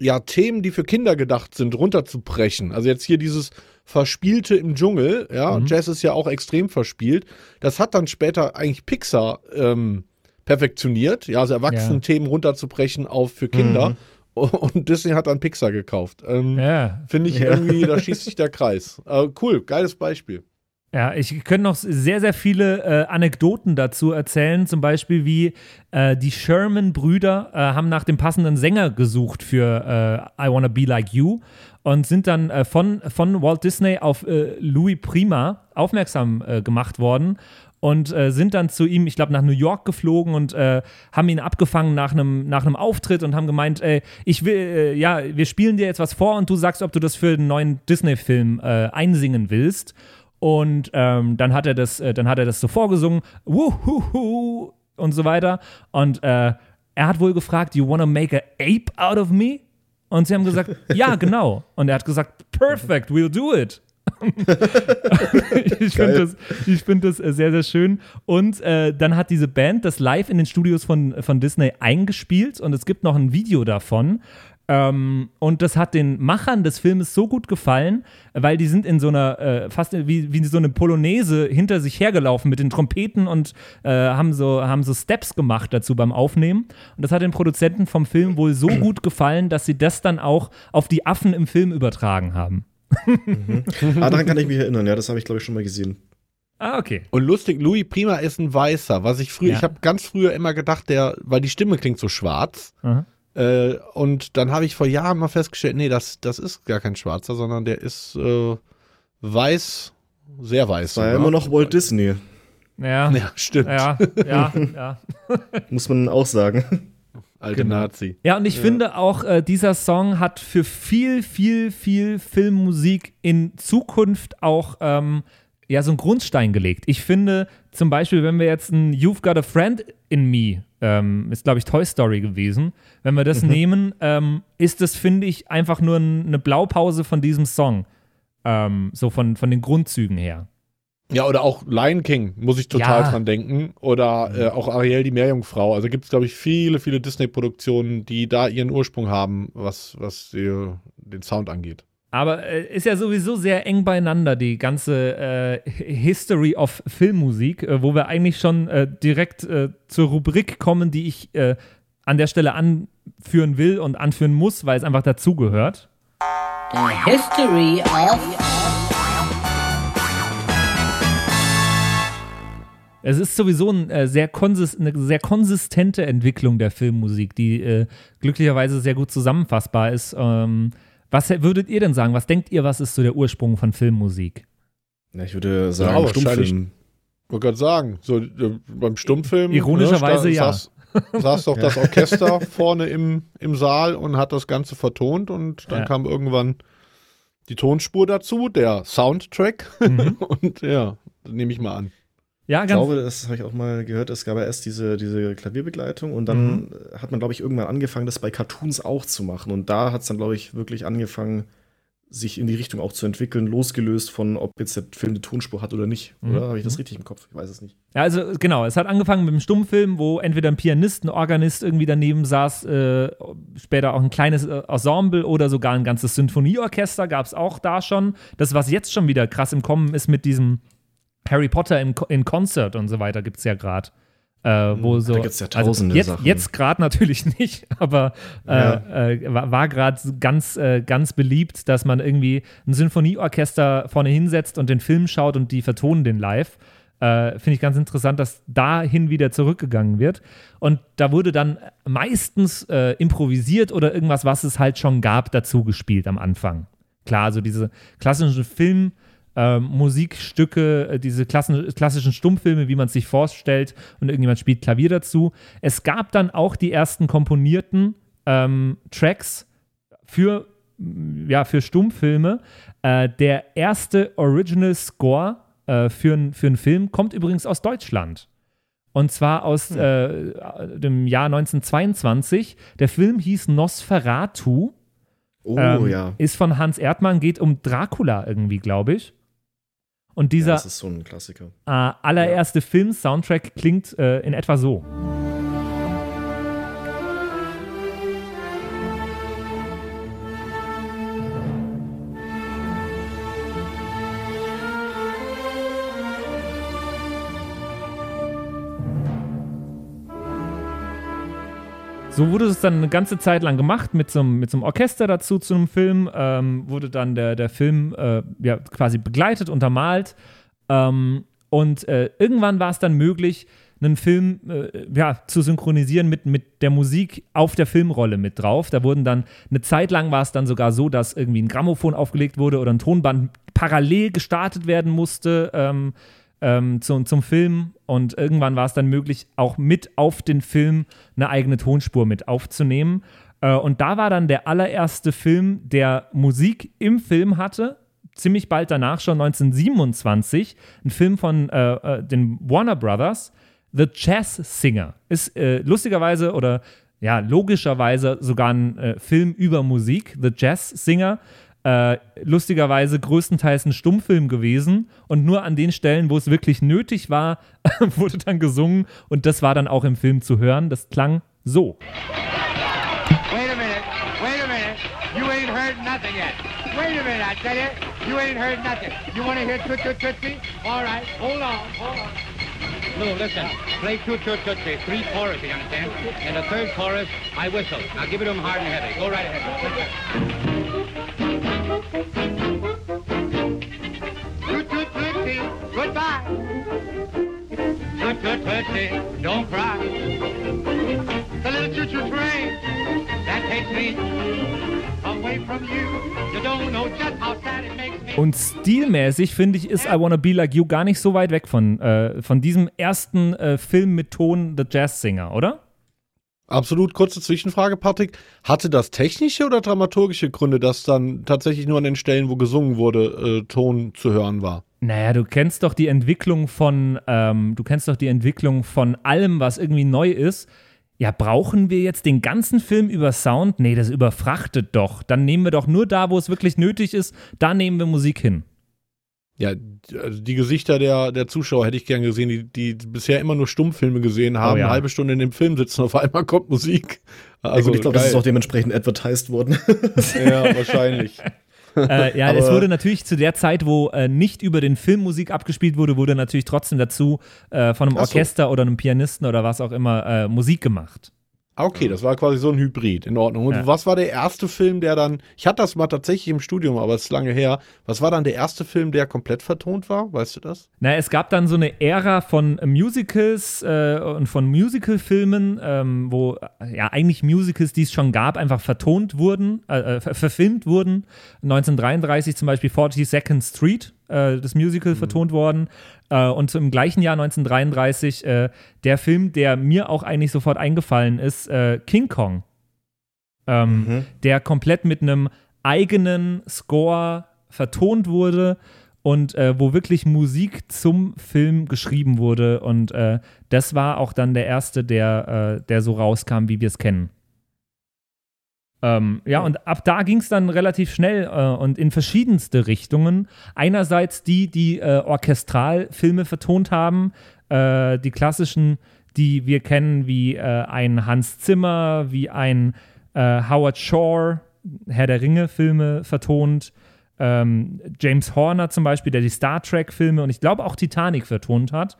ja, Themen, die für Kinder gedacht sind, runterzubrechen. Also jetzt hier dieses Verspielte im Dschungel, ja, Mhm. Jazz ist ja auch extrem verspielt. Das hat dann später eigentlich Pixar ähm, perfektionioniert, ja, also Erwachsenen-Themen runterzubrechen auf für Kinder. Und Disney hat dann Pixar gekauft. Ähm, Ja, Finde ich Ja. irgendwie, da (laughs) schießt sich der Kreis. Äh, cool, geiles Beispiel. Ja, ich könnte noch sehr, sehr viele äh, Anekdoten dazu erzählen. Zum Beispiel, wie äh, die Sherman-Brüder äh, haben nach dem passenden Sänger gesucht für äh, I Wanna Be Like You und sind dann äh, von, von Walt Disney auf äh, Louis Prima aufmerksam gemacht worden und äh, sind dann zu ihm, ich glaube, nach New York geflogen und äh, haben ihn abgefangen nach einem nach einem Auftritt und haben gemeint, ey, ich will, äh, ja, wir spielen dir jetzt was vor und du sagst, ob du das für einen neuen Disney-Film äh, einsingen willst. Und ähm, dann hat er das, äh, dann hat er das so vorgesungen, wuhuhu und so weiter. Und äh, er hat wohl gefragt, you wanna make a ape out of me? Und sie haben gesagt, (laughs) ja, genau. Und er hat gesagt, perfect, we'll do it. (laughs) ich finde das, ich find das äh, sehr, sehr schön. Und äh, dann hat diese Band das live in den Studios von, von Disney eingespielt und es gibt noch ein Video davon. Ähm, und das hat den Machern des Filmes so gut gefallen, weil die sind in so einer, äh, fast wie, wie so eine Polonaise hinter sich hergelaufen mit den Trompeten und äh, haben, so, haben so Steps gemacht dazu beim Aufnehmen. Und das hat den Produzenten vom Film wohl so gut gefallen, dass sie das dann auch auf die Affen im Film übertragen haben. (laughs) Ah, daran kann ich mich erinnern, ja, das habe ich, glaube ich, schon mal gesehen. Ah, okay. Und lustig, Louis Prima ist ein Weißer, was ich früher, Ja. ich habe ganz früher immer gedacht, der, weil die Stimme klingt so schwarz. Aha. Äh, und dann habe ich vor Jahren mal festgestellt, nee, das, das ist gar kein Schwarzer, sondern der ist äh, weiß, sehr weiß. War ja immer noch Walt Disney, Ja. Ja, stimmt. Ja, ja, ja. (laughs) muss man auch sagen. Alte Genau. Nazi. Ja, und ich finde auch, äh, dieser Song hat für viel, viel, viel Filmmusik in Zukunft auch ähm, ja, so einen Grundstein gelegt. Ich finde zum Beispiel, wenn wir jetzt ein You've Got a Friend in Me, ähm, ist glaube ich Toy Story gewesen, wenn wir das nehmen, ähm, ist das, finde ich, einfach nur ein, eine Blaupause von diesem Song. Ähm, so von, von den Grundzügen her. Ja, oder auch Lion King, muss ich total Ja. dran denken. Oder äh, auch Ariel, die Meerjungfrau. Also gibt es, glaube ich, viele, viele Disney-Produktionen, die da ihren Ursprung haben, was, was die, den Sound angeht. Aber äh, ist ja sowieso sehr eng beieinander, die ganze äh, History of Filmmusik, äh, wo wir eigentlich schon äh, direkt äh, zur Rubrik kommen, die ich äh, an der Stelle anführen will und anführen muss, weil es einfach dazugehört. The history of Es ist sowieso ein, äh, sehr eine sehr konsistente Entwicklung der Filmmusik, die äh, glücklicherweise sehr gut zusammenfassbar ist. Ähm, was würdet ihr denn sagen? Was denkt ihr, was ist so der Ursprung von Filmmusik? Ja, ich würde sagen, wahrscheinlich- Stummfilm. Ich wollte gerade sagen, so äh, beim Stummfilm. Ironischerweise ne, ja. saß, saß doch (laughs) das Orchester vorne im, im Saal und hat das Ganze vertont und dann Ja. kam irgendwann die Tonspur dazu, der Soundtrack Mhm. (laughs) und ja, nehme ich mal an. Ja, Ich ganz. glaube, das habe ich auch mal gehört, es gab ja erst diese, diese Klavierbegleitung und dann hat man, glaube ich, irgendwann angefangen, das bei Cartoons auch zu machen. Und da hat es dann, glaube ich, wirklich angefangen, sich in die Richtung auch zu entwickeln, losgelöst von, ob jetzt der Film eine Tonspur hat oder nicht. Mhm. Oder habe ich das richtig im Kopf? Ich weiß es nicht. Ja, also genau, es hat angefangen mit einem Stummfilm, wo entweder ein Pianist, ein Organist irgendwie daneben saß, äh, später auch ein kleines äh, Ensemble oder sogar ein ganzes Sinfonieorchester gab es auch da schon. Das, was jetzt schon wieder krass im Kommen ist mit diesem Harry Potter in, in Concert und so weiter, gibt es ja gerade. Äh, wo Da so, gibt's ja also tausende jetzt, Sachen. Jetzt gerade natürlich (laughs) nicht, aber äh, äh, war, war gerade ganz, äh, ganz beliebt, dass man irgendwie ein Sinfonieorchester vorne hinsetzt und den Film schaut und die vertonen den live. Äh, Finde ich ganz interessant, dass dahin wieder zurückgegangen wird. Und da wurde dann meistens äh, improvisiert oder irgendwas, was es halt schon gab, dazu gespielt am Anfang. Klar, also diese klassischen Film- ähm, Musikstücke, äh, diese klassen, klassischen Stummfilme, wie man es sich vorstellt, und irgendjemand spielt Klavier dazu. Es gab dann auch die ersten komponierten ähm, Tracks für, ja, für Stummfilme. Äh, der erste Original Score äh, für, für einen Film kommt übrigens aus Deutschland. Und zwar aus äh, dem Jahr 1922. Der Film hieß Nosferatu. Oh Ähm, ja. Ist von Hans Erdmann, geht um Dracula irgendwie, glaube ich. Und ja. dieser Das ist so ein Klassiker. äh, allererste Film-Soundtrack klingt äh, in etwa so. So wurde es dann eine ganze Zeit lang gemacht mit so mit so einem Orchester dazu zu einem Film. Ähm, wurde dann der, der Film äh, ja, quasi begleitet, untermalt. Ähm, und äh, irgendwann war es dann möglich, einen Film äh, ja, zu synchronisieren mit, mit der Musik auf der Filmrolle mit drauf. Da wurden dann, eine Zeit lang war es dann sogar so, dass irgendwie ein Grammophon aufgelegt wurde oder ein Tonband parallel gestartet werden musste ähm, ähm, zum, zum Film. Und irgendwann war es dann möglich, auch mit auf den Film eine eigene Tonspur mit aufzunehmen. Äh, und da war dann der allererste Film, der Musik im Film hatte. Ziemlich bald danach, schon 1927, ein Film von äh, äh, den Warner Brothers, The Jazz Singer. Ist äh, lustigerweise oder ja, logischerweise sogar ein äh, Film über Musik, The Jazz Singer. Äh, lustigerweise größtenteils ein Stummfilm gewesen und nur an den Stellen, wo es wirklich nötig war, (laughs) wurde dann gesungen und das war dann auch im Film zu hören. Das klang so. Wait a minute. Wait a minute. You ain't heard nothing yet. Wait a minute, I tell you. You ain't heard nothing. You want to hear Toot Toot? All right. Hold on. Hold on. No, listen. Play Toot Toot. Three choruses, you understand? And the third chorus, I whistle. Now give it to 'em hard and heavy. Go right ahead. Und stilmäßig finde ich, ist I Wanna Be Like You gar nicht so weit weg von, äh, von diesem ersten äh, Film mit Ton The Jazz Singer, oder? Absolut kurze Zwischenfrage, Patrick. Hatte das technische oder dramaturgische Gründe, dass dann tatsächlich nur an den Stellen, wo gesungen wurde, äh, Ton zu hören war? Naja, du kennst doch die Entwicklung von, ähm, du kennst doch die Entwicklung von allem, was irgendwie neu ist. Ja, brauchen wir jetzt den ganzen Film über Sound? Nee, das überfrachtet doch. Dann nehmen wir doch nur da, wo es wirklich nötig ist, da nehmen wir Musik hin. Ja, also die Gesichter der, der Zuschauer hätte ich gern gesehen, die, die bisher immer nur Stummfilme gesehen haben, Oh ja. eine halbe Stunde in dem Film sitzen, auf einmal kommt Musik. Ja, Also, gut, ich glaube, das ist auch dementsprechend advertised worden. (laughs) Ja, wahrscheinlich. Äh, ja, es Aber- wurde natürlich zu der Zeit, wo äh, nicht über den Film Musik abgespielt wurde, wurde natürlich trotzdem dazu äh, von einem Ach so. Orchester oder einem Pianisten oder was auch immer äh, Musik gemacht. Ah, Okay, das war quasi so ein Hybrid, in Ordnung. Und Ja. was war der erste Film, der dann, ich hatte das mal tatsächlich im Studium, aber es ist lange her, was war dann der erste Film, der komplett vertont war? Weißt du das? Na, es gab dann so eine Ära von Musicals äh, und von Musicalfilmen, ähm, wo ja eigentlich Musicals, die es schon gab, einfach vertont wurden, äh, äh, ver verfilmt wurden. 1933 zum Beispiel 42nd Street äh, das Musical vertont worden. Äh, und im gleichen Jahr 1933 äh, der Film, der mir auch eigentlich sofort eingefallen ist, äh, King Kong. Ähm, Mhm. Der komplett mit einem eigenen Score vertont wurde und äh, wo wirklich Musik zum Film geschrieben wurde. Und das war auch dann der erste, der, der so rauskam, wie wir es kennen. Ähm, ja, und ab da ging es dann relativ schnell äh, und in verschiedenste Richtungen. Einerseits die, die äh, Orchestralfilme vertont haben, äh, die klassischen, die wir kennen, wie äh, ein Hans Zimmer, wie ein äh, Howard Shore, Herr der Ringe-Filme vertont. Ähm, James Horner zum Beispiel, der die Star Trek-Filme und ich glaube auch Titanic vertont hat.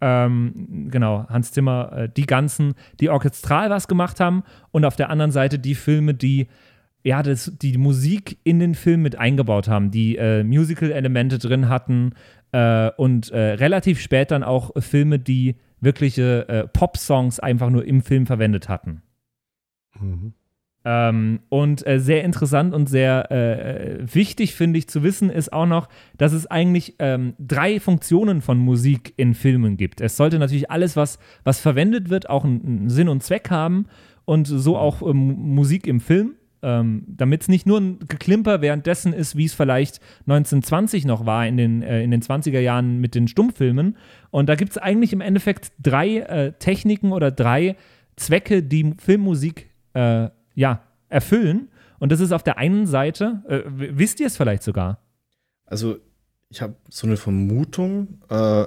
Ähm, genau, Hans Zimmer, äh, die ganzen, die orchestral was gemacht haben und auf der anderen Seite die Filme, die ja, das, die Musik in den Film mit eingebaut haben, die äh, Musical-Elemente drin hatten äh, und äh, relativ spät dann auch Filme, die wirkliche äh, Pop-Songs einfach nur im Film verwendet hatten. Mhm. Ähm, und äh, sehr interessant und sehr äh, wichtig, finde ich, zu wissen, ist auch noch, dass es eigentlich ähm, drei Funktionen von Musik in Filmen gibt. Es sollte natürlich alles, was, was verwendet wird, auch einen, einen Sinn und Zweck haben und so auch ähm, Musik im Film. Ähm, Damit es nicht nur ein Geklimper währenddessen ist, wie es vielleicht 1920 noch war, in den, äh, in den 20er Jahren mit den Stummfilmen. Und da gibt es eigentlich im Endeffekt drei äh, Techniken oder drei Zwecke, die Filmmusik äh, ja, erfüllen. Und das ist auf der einen Seite, äh, wisst ihr es vielleicht sogar? Also, ich habe so eine Vermutung. Äh,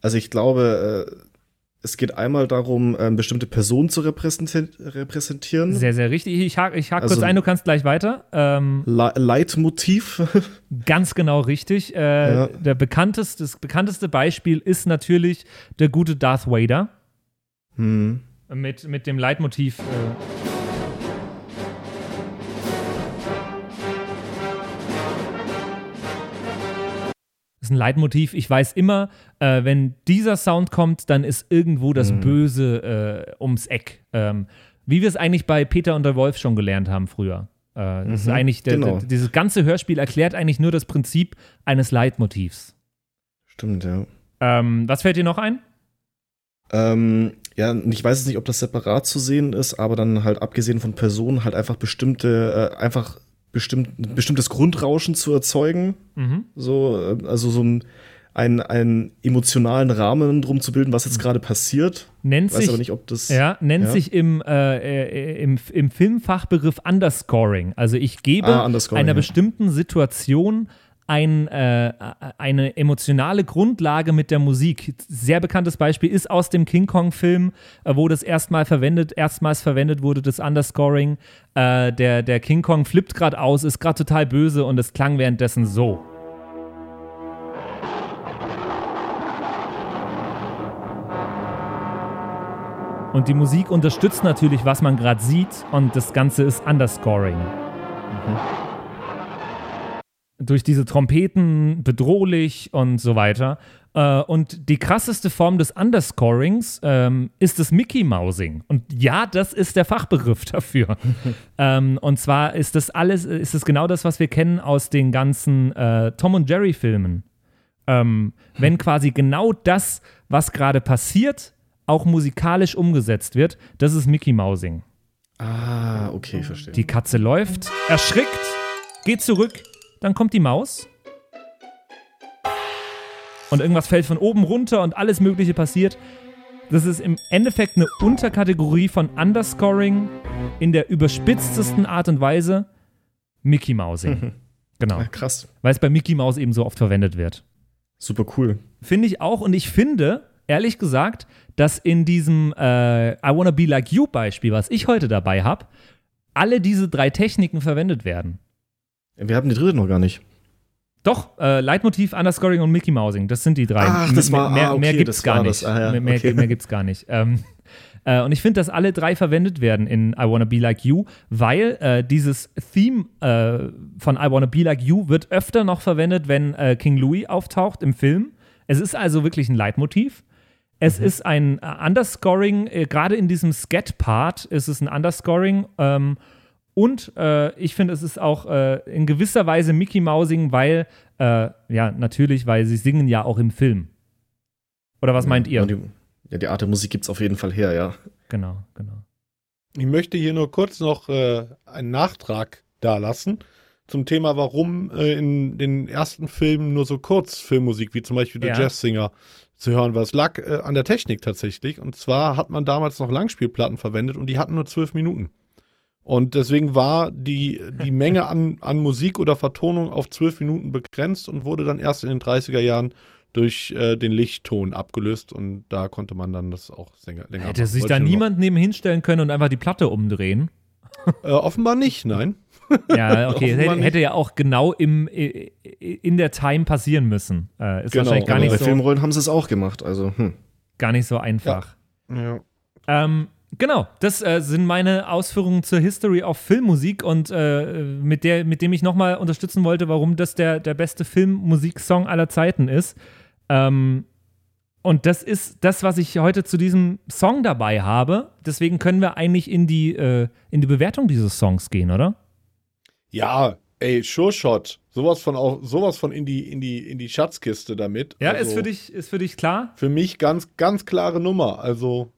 also, ich glaube, äh, es geht einmal darum, ähm, bestimmte Personen zu repräsenti repräsentieren. Sehr, sehr richtig. Ich hake ich hak Also- kurz ein, du kannst gleich weiter. Ähm, Le Leitmotiv. (laughs) ganz genau richtig. Äh, Ja. der bekannteste, das bekannteste Beispiel ist natürlich der gute Darth Vader hm. mit, mit dem Leitmotiv. Äh, ist ein Leitmotiv. Ich weiß immer, äh, wenn dieser Sound kommt, dann ist irgendwo das Mhm. Böse äh, ums Eck. Ähm, wie wir es eigentlich bei Peter und der Wolf schon gelernt haben früher. Äh, das ist Mhm, eigentlich der, genau. der, dieses ganze Hörspiel erklärt eigentlich nur das Prinzip eines Leitmotivs. Stimmt, ja. Ähm, was fällt dir noch ein? Ähm, ja, ich weiß jetzt nicht, ob das separat zu sehen ist, aber dann halt abgesehen von Personen halt einfach bestimmte, äh, einfach bestimmt, ein bestimmtes Grundrauschen zu erzeugen. Mhm. So, äh, also so ein, ein, einen emotionalen Rahmen drum zu bilden, was jetzt gerade passiert. Nennt Weiß sich, aber nicht, ob das. ja, nennt ja. sich im, äh, äh, im, im Filmfachbegriff Underscoring. Also ich gebe Ah, einer ja. bestimmten Situation ein, äh, eine emotionale Grundlage mit der Musik. Sehr bekanntes Beispiel ist aus dem King Kong-Film, äh, wo das erstmal verwendet, erstmals verwendet wurde, das Underscoring. Äh, der, der King Kong flippt gerade aus, ist gerade total böse und es klang währenddessen so. Und die Musik unterstützt natürlich, was man gerade sieht, und das Ganze ist Underscoring. Durch diese Trompeten bedrohlich und so weiter. Äh, und die krasseste Form des Underscorings ähm, ist das Mickey Mousing. Und ja, das ist der Fachbegriff (laughs) dafür. ähm, und zwar ist das alles, ist es genau das, was wir kennen aus den ganzen äh, Tom und Jerry Filmen. Ähm, wenn quasi genau das, was gerade passiert, auch musikalisch umgesetzt wird, das ist Mickey Mousing. Ah, okay, verstehe. Die Katze läuft, erschrickt, geht zurück, dann kommt die Maus. Und irgendwas fällt von oben runter und alles Mögliche passiert. Das ist im Endeffekt eine Unterkategorie von Underscoring in der überspitztesten Art und Weise Mickey Mousing. (laughs) Genau. Ah, krass. Weil es bei Mickey Mouse eben so oft verwendet wird. Super cool. Finde ich auch. Und ich finde, ehrlich gesagt, dass in diesem äh, I Wanna Be Like You Beispiel, was ich heute dabei habe, alle diese drei Techniken verwendet werden. Wir haben die dritte noch gar nicht. Doch, äh, Leitmotiv, Underscoring und Mickey Mousing, das sind die drei. Ach, das war- mehr, ah, okay, mehr gibt's gar nicht. Ah, ja, mehr mehr, okay. mehr gibt's gar nicht. Ähm, äh, und ich finde, dass alle drei verwendet werden in I Wanna Be Like You, weil äh, dieses Theme äh, von I Wanna Be Like You wird öfter noch verwendet, wenn äh, King Louis auftaucht im Film. Es ist also wirklich ein Leitmotiv. Es ist ein Underscoring, gerade in diesem Scat-Part ist es ein Underscoring. Ähm, Und äh, ich finde, es ist auch äh, in gewisser Weise Mickey Mousing, weil, äh, ja, natürlich, weil sie singen ja auch im Film. Oder was meint ihr? Ja, die, ja, die Art der Musik gibt es auf jeden Fall her, ja. Genau, genau. Ich möchte hier nur kurz noch äh, einen Nachtrag dalassen zum Thema, warum äh, in den ersten Filmen nur so kurz Filmmusik wie zum Beispiel der Ja. Jazzsinger zu hören war. Es lag äh, an der Technik tatsächlich. Und zwar hat man damals noch Langspielplatten verwendet und die hatten nur zwölf Minuten. Und deswegen war die, (laughs) die Menge an, an Musik oder Vertonung auf zwölf Minuten begrenzt und wurde dann erst in den 30er Jahren durch äh, den Lichtton abgelöst und da konnte man dann das auch länger, länger Hätte sich da niemand neben hinstellen können und einfach die Platte umdrehen? Äh, offenbar nicht, nein. Ja, (laughs) okay. Hätte, hätte ja auch genau im, in der Time passieren müssen. Äh, ist Genau, wahrscheinlich gar aber nicht, bei so, Filmrollen haben sie es auch gemacht, also, hm. gar nicht so einfach. Ja. Ähm, genau, das äh, sind meine Ausführungen zur History of Filmmusik und äh, mit, der, mit dem ich nochmal unterstützen wollte, warum das der, der beste Filmmusiksong aller Zeiten ist. Ähm, und das ist das, was ich heute zu diesem Song dabei habe. Deswegen können wir eigentlich in die, äh, in die Bewertung dieses Songs gehen, oder? Ja, ey, Sure Shot. Sowas von auch, sowas von in die, in die, in die Schatzkiste damit. Ja, Also, ist, für dich, ist für dich klar? Für mich ganz, ganz klare Nummer. Also,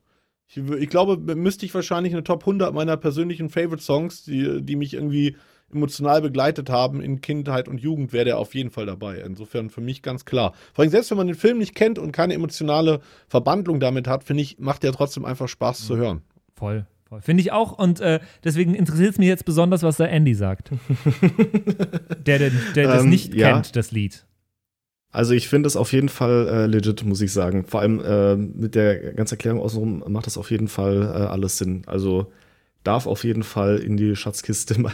ich, ich glaube, müsste ich wahrscheinlich eine Top 100 meiner persönlichen Favorite Songs, die, die mich irgendwie emotional begleitet haben in Kindheit und Jugend, wäre der auf jeden Fall dabei. Insofern für mich ganz klar. Vor allem, selbst wenn man den Film nicht kennt und keine emotionale Verbandlung damit hat, finde ich, macht der trotzdem einfach Spaß zu hören. Voll. voll. Finde ich auch und äh, deswegen interessiert es mich jetzt besonders, was der Andy sagt. (laughs) der der, der das Ähm, nicht ja. kennt, das Lied. Also ich finde es auf jeden Fall äh, legit, muss ich sagen. Vor allem äh, mit der ganzen Erklärung außenrum macht das auf jeden Fall äh, alles Sinn. Also darf auf jeden Fall in die Schatzkiste mal.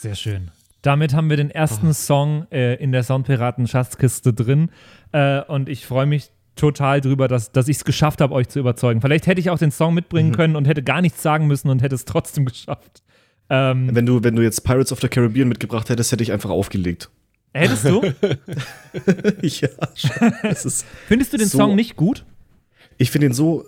Sehr schön. Damit haben wir den ersten Song äh, in der Soundpiraten-Schatzkiste drin. Äh, und ich freue mich total drüber, dass, dass ich es geschafft habe, euch zu überzeugen. Vielleicht hätte ich auch den Song mitbringen können und hätte gar nichts sagen müssen und hätte es trotzdem (laughs) geschafft. Ähm, Wenn du, wenn du jetzt Pirates of the Caribbean mitgebracht hättest, hätte ich einfach aufgelegt. hättest du? (laughs) ja, Findest du den So. Song nicht gut? ich finde ihn so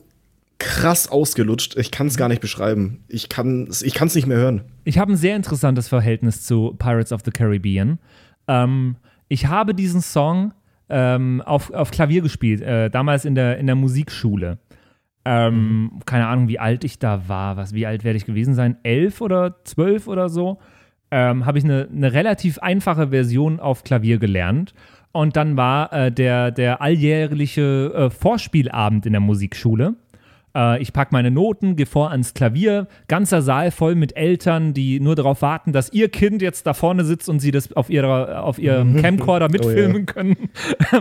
krass ausgelutscht. Ich kann es gar nicht beschreiben. Ich kann es ich kann's nicht mehr hören. Ich habe ein sehr interessantes Verhältnis zu Pirates of the Caribbean. Ähm, ich habe diesen Song ähm, auf, auf Klavier gespielt, äh, damals in der, in der Musikschule. Ähm, Keine Ahnung, wie alt ich da war. Was, wie alt werde ich gewesen sein? Elf oder zwölf oder so? Ähm, habe ich eine, eine relativ einfache Version auf Klavier gelernt. Und dann war äh, der, der alljährliche äh, Vorspielabend in der Musikschule. Äh, ich packe meine Noten, gehe vor ans Klavier, ganzer Saal voll mit Eltern, die nur darauf warten, dass ihr Kind jetzt da vorne sitzt und sie das auf, ihrer, auf ihrem (laughs) Camcorder mitfilmen können.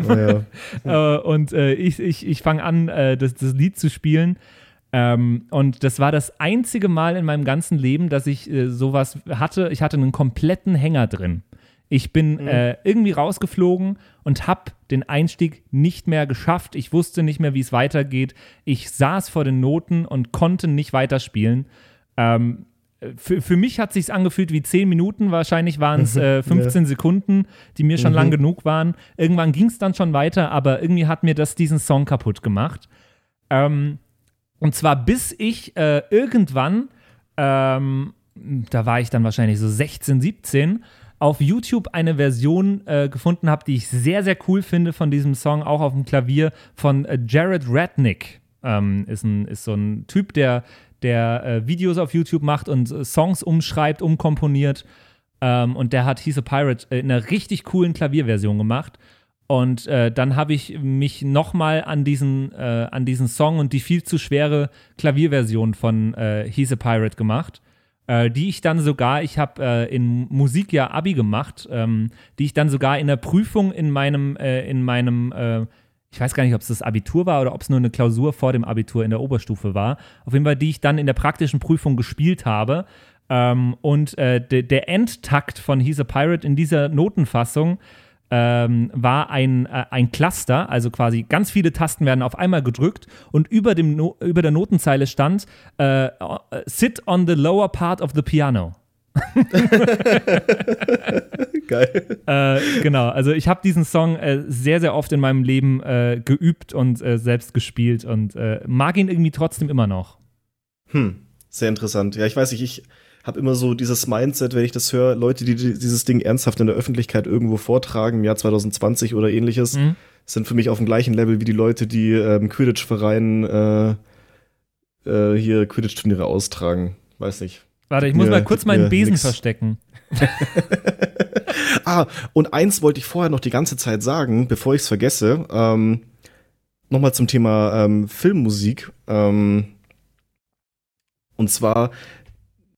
Naja. (laughs) äh, und äh, ich, ich, ich fange an, äh, das, das Lied zu spielen. Ähm, und das war das einzige Mal in meinem ganzen Leben, dass ich äh, sowas hatte. Ich hatte einen kompletten Hänger drin. Ich bin äh, irgendwie rausgeflogen und habe den Einstieg nicht mehr geschafft. Ich wusste nicht mehr, wie es weitergeht. Ich saß vor den Noten und konnte nicht weiterspielen. Ähm, für, für mich hat sich's angefühlt wie 10 Minuten, wahrscheinlich waren es (laughs) äh, 15 Sekunden, die mir schon lang genug waren. Irgendwann ging es dann schon weiter, aber irgendwie hat mir das diesen Song kaputt gemacht. Ähm, und zwar bis ich äh, irgendwann, ähm, da war ich dann wahrscheinlich so 16, 17, auf YouTube eine Version äh, gefunden habe, die ich sehr, sehr cool finde von diesem Song, auch auf dem Klavier von äh, Jared Radnick. Ähm, ist, ein, ist so ein Typ, der, der äh, Videos auf YouTube macht und äh, Songs umschreibt, umkomponiert. Ähm, und der hat He's a Pirate äh, in einer richtig coolen Klavierversion gemacht. Und äh, dann habe ich mich nochmal an diesen, äh, an diesen Song und die viel zu schwere Klavierversion von äh, He's a Pirate gemacht, äh, die ich dann sogar, ich habe äh, in Musik ja Abi gemacht, ähm, die ich dann sogar in der Prüfung in meinem, äh, in meinem, äh, ich weiß gar nicht, ob es das Abitur war oder ob es nur eine Klausur vor dem Abitur in der Oberstufe war, auf jeden Fall, die ich dann in der praktischen Prüfung gespielt habe. Ähm, und äh, de der Endtakt von He's a Pirate in dieser Notenfassung ähm, war ein, äh, ein Cluster, also quasi ganz viele Tasten werden auf einmal gedrückt und über, dem no über der Notenzeile stand äh, äh, Sit on the lower part of the piano. (laughs) Geil. Äh, genau, also ich habe diesen Song äh, sehr, sehr oft in meinem Leben äh, geübt und äh, selbst gespielt und äh, mag ihn irgendwie trotzdem immer noch. Hm, sehr interessant. Ja, ich weiß nicht, ich habe immer so dieses Mindset, wenn ich das höre, Leute, die die- dieses Ding ernsthaft in der Öffentlichkeit irgendwo vortragen, im Jahr 2020 oder ähnliches, Mhm. sind für mich auf dem gleichen Level wie die Leute, die ähm, Quidditch-Vereinen äh, äh, hier Quidditch-Turniere austragen. Weiß nicht. Warte, ich muss mir- mal kurz meinen Besen nix. verstecken. (laughs) Ah, und eins wollte ich vorher noch die ganze Zeit sagen, bevor ich es vergesse. Ähm, Nochmal zum Thema ähm, Filmmusik. Ähm, und zwar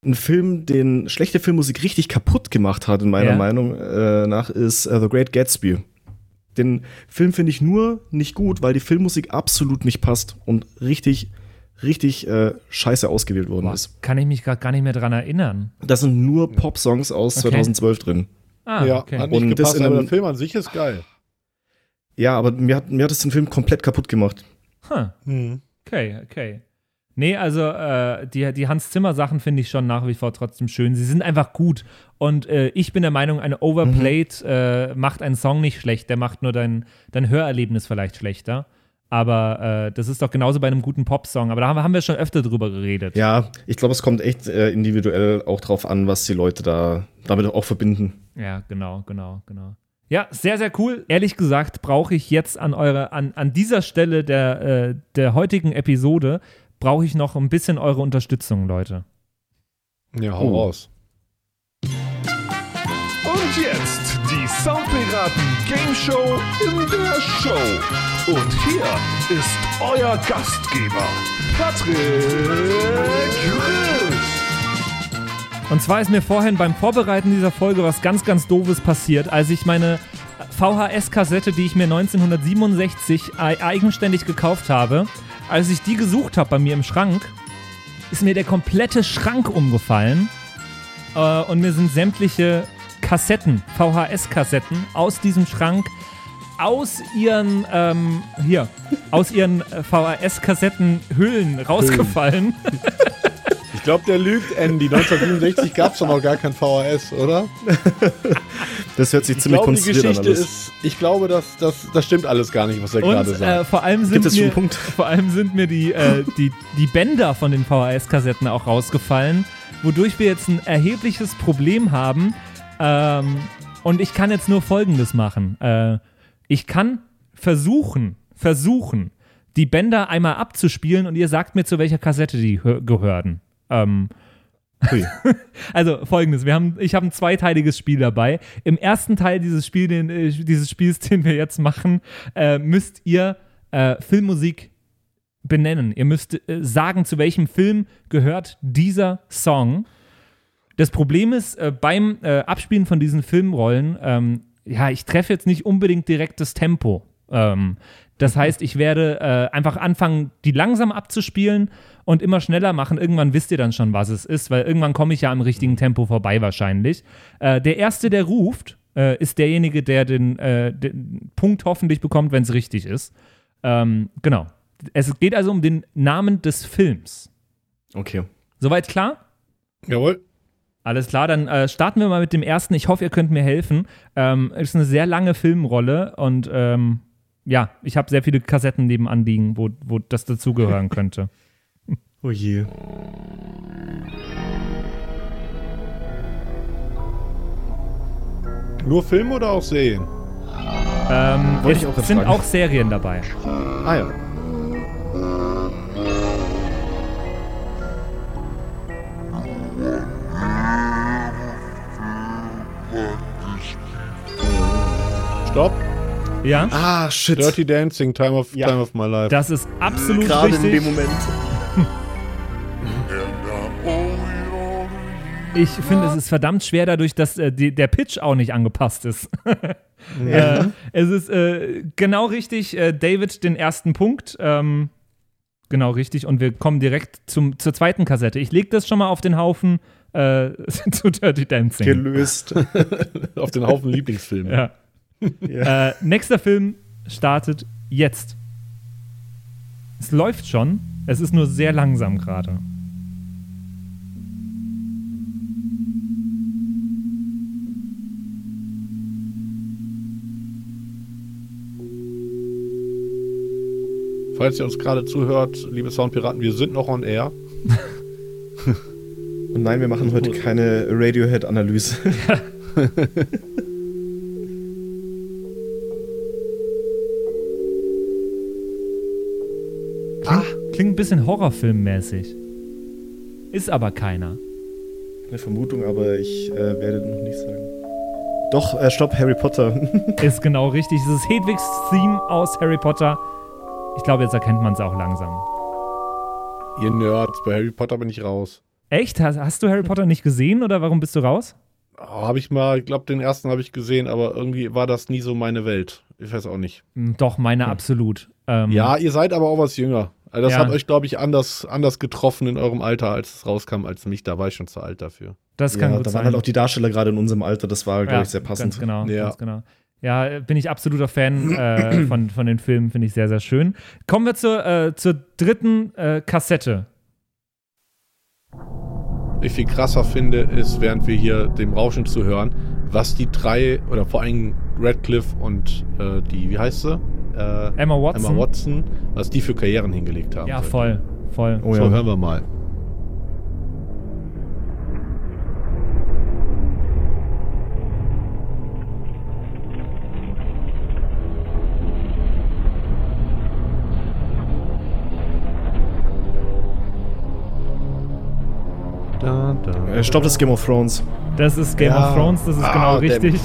ein Film, den schlechte Filmmusik richtig kaputt gemacht hat, in meiner Ja. Meinung äh, nach, ist äh, The Great Gatsby. Den Film finde ich nur nicht gut, weil die Filmmusik absolut nicht passt und richtig, richtig äh, scheiße ausgewählt worden ist. Kann ich mich gerade gar nicht mehr dran erinnern. Da sind nur Pop-Songs aus Okay. 2012 drin. Ah, ja, okay. hat nicht Und das in aber einem- der Film an sich ist geil. Ja, aber mir hat, mir hat es den Film komplett kaputt gemacht. Huh. Okay, okay. Nee, also äh, die, die Hans Zimmer Sachen finde ich schon nach wie vor trotzdem schön. Sie sind einfach gut. Und äh, ich bin der Meinung, eine Overplayed äh, macht einen Song nicht schlecht, der macht nur dein, dein Hörerlebnis vielleicht schlechter. Aber äh, das ist doch genauso bei einem guten Popsong. Aber da haben, haben wir schon öfter drüber geredet. Ja, ich glaube, es kommt echt äh, individuell auch drauf an, was die Leute da damit auch verbinden. Ja, genau, genau, genau. Ja, sehr, sehr cool. Ehrlich gesagt brauche ich jetzt an eure, an, an dieser Stelle der, äh, der heutigen Episode, brauche ich noch ein bisschen eure Unterstützung, Leute. Ja, hau Oh. raus. Und jetzt die Soundpiraten Game Show in der Show. Und hier ist euer Gastgeber, Patrick Chris. Und zwar ist mir vorhin beim Vorbereiten dieser Folge was ganz, ganz Doofes passiert, als ich meine VHS-Kassette, die ich mir 1967 ei- eigenständig gekauft habe, als ich die gesucht habe bei mir im Schrank, ist mir der komplette Schrank umgefallen äh, und mir sind sämtliche Kassetten, VHS-Kassetten aus diesem Schrank aus ihren, ähm, hier, aus ihren äh, VHS-Kassettenhüllen rausgefallen. Ich (laughs) glaube, der lügt, Andy. 1967 gab es doch noch gar kein VHS, oder? Das hört sich Ich ziemlich glaube, die konstruiert an Geschichte alles. ist, ich glaube, das, das, das stimmt alles gar nicht, was er gerade sagt. äh, vor allem sind Gibt es schon mir, Punkt? (laughs) vor allem sind mir die, äh, die, die Bänder von den VHS-Kassetten auch rausgefallen, wodurch wir jetzt ein erhebliches Problem haben. Ähm, und ich kann jetzt nur Folgendes machen. Äh, ich kann versuchen, versuchen, die Bänder einmal abzuspielen und ihr sagt mir, zu welcher Kassette die hö- gehören. Ähm, (laughs) also folgendes, wir haben, ich habe ein zweiteiliges Spiel dabei. Im ersten Teil dieses, Spiel, den, äh, dieses Spiels, (laughs) den wir jetzt machen, äh, müsst ihr äh, Filmmusik benennen. Ihr müsst äh, sagen, zu welchem Film gehört dieser Song. Das Problem ist, äh, beim äh, Abspielen von diesen Filmrollen, ähm, ja, ich treffe jetzt nicht unbedingt direkt das Tempo. Ähm, das heißt, ich werde einfach anfangen, die langsam abzuspielen und immer schneller machen. Irgendwann wisst ihr dann schon, was es ist, weil irgendwann komme ich ja im richtigen Tempo vorbei wahrscheinlich. Äh, der Erste, der ruft, äh, ist derjenige, der den, äh, den Punkt hoffentlich bekommt, wenn es richtig ist. Ähm, genau. Es geht also um den Namen des Films. Okay. Soweit klar? Jawohl. Alles klar, dann äh, starten wir mal mit dem ersten. Ich hoffe, ihr könnt mir helfen. Ähm, ist eine sehr lange Filmrolle und ähm, ja, ich habe sehr viele Kassetten nebenan liegen, wo, wo das dazugehören (laughs) könnte. Oh je. Nur Film oder auch Serien? Ähm, Wollte es ich auch gerade sind fragen. auch Serien dabei. Ah ja. Stopp. Ja, Ah, shit. Dirty Dancing, Time of, Ja. Time of My Life. das ist absolut Gerade in richtig. dem Moment. Ich finde, es ist verdammt schwer dadurch, dass äh, die, der Pitch auch nicht angepasst ist. (laughs) äh, es ist äh, genau richtig, äh, David den ersten Punkt. Ähm, genau richtig. Und wir kommen direkt zum, zur zweiten Kassette. Ich lege das schon mal auf den Haufen äh, (laughs) zu Dirty Dancing. Gelöst. (laughs) Auf den Haufen Lieblingsfilme. Ja. Äh, nächster Film startet jetzt. Es läuft schon, es ist nur sehr langsam gerade. Falls ihr uns gerade zuhört, liebe Soundpiraten, wir sind noch on air. (laughs) Und nein, wir machen heute keine Radiohead-Analyse. (laughs) Klingt ein bisschen horrorfilmmäßig. Ist aber keiner. Eine Vermutung, aber ich äh, werde noch nicht sagen. Doch, äh, stopp, Harry Potter. Ist genau richtig. Das ist Hedwigs Theme aus Harry Potter. Ich glaube, jetzt erkennt man es auch langsam. Ihr Nerds, bei Harry Potter bin ich raus. Echt? Hast, hast du Harry Potter nicht gesehen oder warum bist du raus? Oh, habe ich mal, ich glaube, den ersten habe ich gesehen, aber irgendwie war das nie so meine Welt. Ich weiß auch nicht. Hm, Doch, meine absolut. Ähm, Ja, ihr seid aber auch was jünger. Also das Ja. hat euch, glaube ich, anders, anders getroffen in eurem Alter, als es rauskam, als mich. Da war ich schon zu alt dafür. das kann ja, gut da sein. waren halt auch die Darsteller gerade in unserem Alter, das war, glaube Ja, ich, sehr passend. Ganz genau, Ja. ganz genau. Ja, bin ich absoluter Fan äh, (clears throat) von, von den Filmen, finde ich sehr, sehr schön. Kommen wir zur, äh, zur dritten äh, Kassette. Ich viel krasser finde, ist, während wir hier dem Rauschen zuhören, was die drei, oder vor allem Radcliffe und äh, die, wie heißt sie? Äh, Emma Watson. Emma Watson, was die für Karrieren hingelegt haben. Ja, voll, voll. Oh So, ja. hören wir mal. Da. Äh, stopp, das ist Game of Thrones. Das ist Game Ja. of Thrones, das ist Ah, genau richtig.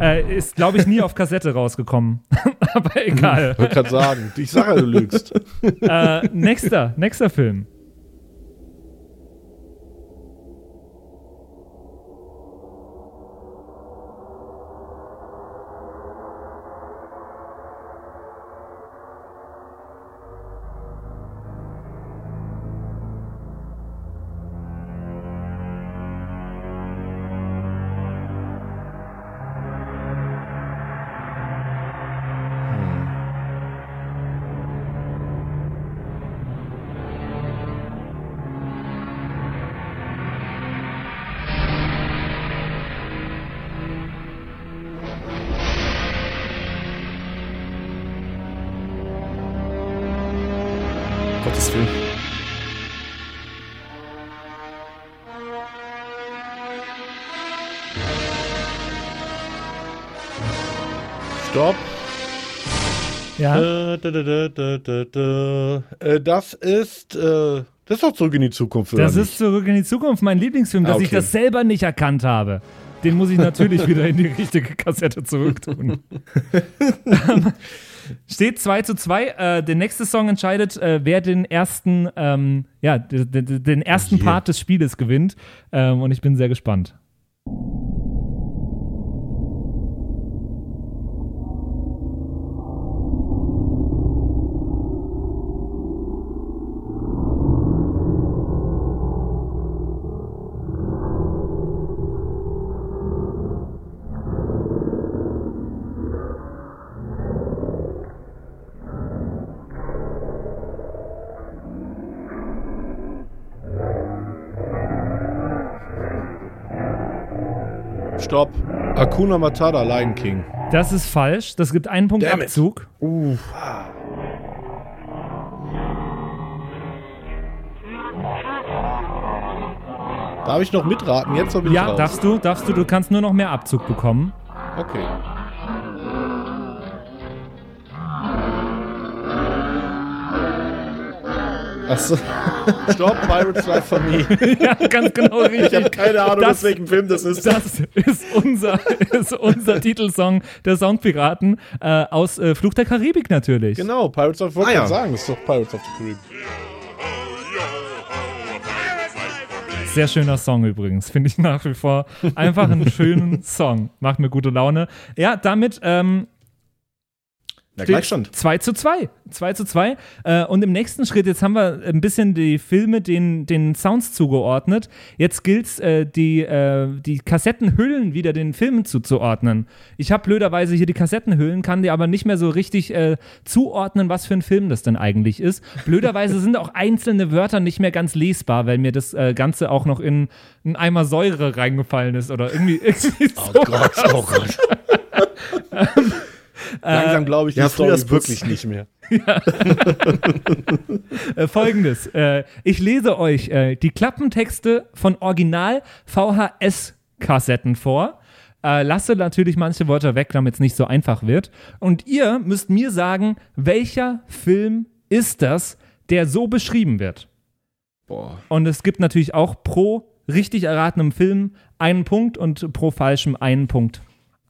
Äh, ist, glaube ich, nie auf Kassette rausgekommen. (laughs) Aber egal. Ich wollte gerade sagen, ich sage ja, du lügst. äh, nächster, nächster Film. Das ist, äh, das ist doch zurück in die Zukunft, Das ist Zurück in die Zukunft, mein Lieblingsfilm, dass Ah, ich okay. das selber nicht erkannt habe. Den muss ich natürlich (laughs) wieder in die richtige Kassette zurücktun. Ähm, Steht 2 zu 2. Äh, der nächste Song entscheidet, äh, wer den ersten, ähm, ja, den ersten Oh je. Part des Spieles gewinnt. Ähm, und ich bin sehr gespannt. Stopp. Akuna Matata, Lion King. Das ist falsch. Das gibt einen Punkt Damn it. Abzug. Darf ich noch mitraten? Jetzt bin ich Ja, raus. darfst du, darfst du, du kannst nur noch mehr Abzug bekommen. Okay. Achso, Stopp, Pirates Life for Me. (laughs) ja, ganz genau richtig. ich habe keine Ahnung, Das- aus welchem Film das ist. Das ist unser, ist unser Titelsong der Soundpiraten äh, aus äh, Fluch der Karibik natürlich. Genau, Pirates of, wollte Ah, ich ja. sagen, das ist doch Pirates of the Caribbean. Sehr schöner Song übrigens, finde ich nach wie vor. Einfach einen schönen (laughs) Song. Macht mir gute Laune. Ja, damit ähm, Na, Gleichstand. 2 zu 2. 2 zu 2. Äh, und im nächsten Schritt, jetzt haben wir ein bisschen die Filme den, den Sounds zugeordnet. Jetzt gilt es, äh, die, äh, die Kassettenhüllen wieder den Filmen zuzuordnen. Ich habe blöderweise hier die Kassettenhüllen, kann dir aber nicht mehr so richtig äh, zuordnen, was für ein Film das denn eigentlich ist. Blöderweise sind auch einzelne Wörter nicht mehr ganz lesbar, weil mir das äh, Ganze auch noch in einen Eimer Säure reingefallen ist oder irgendwie, (laughs) irgendwie so. Gott, oh Gott. (laughs) (laughs) Langsam glaube ich die ja, Story Frühjahrsputz. wirklich nicht mehr. (laughs) Äh, Folgendes. Äh, ich lese euch äh, die Klappentexte von Original VHS-Kassetten vor. Äh, lasse natürlich manche Wörter weg, damit es nicht so einfach wird. Und ihr müsst mir sagen, welcher Film ist das, der so beschrieben wird. Boah. Und es gibt natürlich auch pro richtig erratenem Film einen Punkt und pro falschem einen Punkt.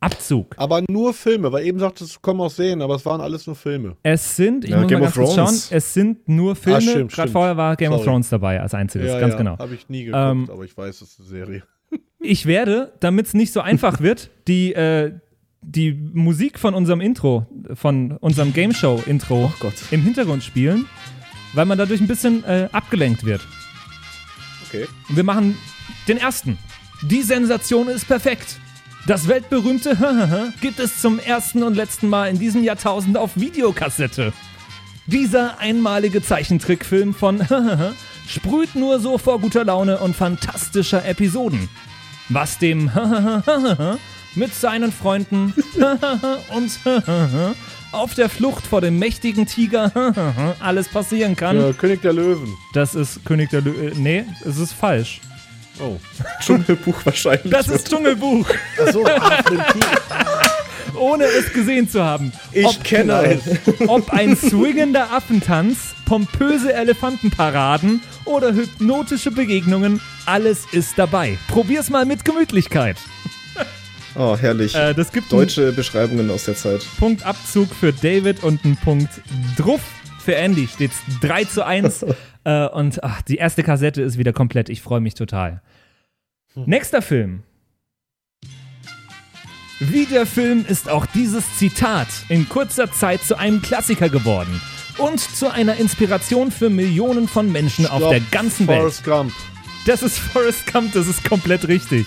Abzug. Aber nur Filme, weil eben sagtest du, komm aus sehen, aber es waren alles nur Filme. Es sind, ich Ja, muss Game mal of ganz kurz schauen, es sind nur Filme. Ah, stimmt, Gerade vorher war Game of Sorry. Thrones dabei als einziges, ganz genau. Habe ich nie geguckt, Ähm, aber ich weiß, es ist eine Serie. (laughs) Ich werde, damit es nicht so einfach wird, die, äh, die Musik von unserem Intro, von unserem Game Show Intro Gott. im Hintergrund spielen, weil man dadurch ein bisschen äh, abgelenkt wird. Okay. Und wir machen den ersten. Die Sensation ist perfekt. Das weltberühmte gibt es zum ersten und letzten Mal in diesem Jahrtausend auf Videokassette. Dieser einmalige Zeichentrickfilm von sprüht nur so vor guter Laune und fantastischer Episoden. Was dem mit seinen Freunden und auf der Flucht vor dem mächtigen Tiger alles passieren kann. Äh, König der Löwen. Das ist König der Lö äh, Nee, es ist falsch. Oh. (laughs) Dschungelbuch wahrscheinlich. Das ist Dschungelbuch, Achso, ohne es gesehen zu haben. ich kenne es. (laughs) Ob ein swingender Affentanz, pompöse Elefantenparaden oder hypnotische Begegnungen, alles ist dabei. Probier's mal mit Gemütlichkeit. (laughs) Oh, herrlich. Äh, das gibt Deutsche Beschreibungen aus der Zeit. Punkt Abzug für David und einen Punkt Druff für Andy. Steht's 3 zu 1. äh, und ach, die erste Kassette ist wieder komplett. Ich freue mich total. Nächster Film. Wie der Film ist auch dieses Zitat in kurzer Zeit zu einem Klassiker geworden und zu einer Inspiration für Millionen von Menschen auf der ganzen Welt. Forrest Gump. Das ist Forrest Gump, das ist komplett richtig.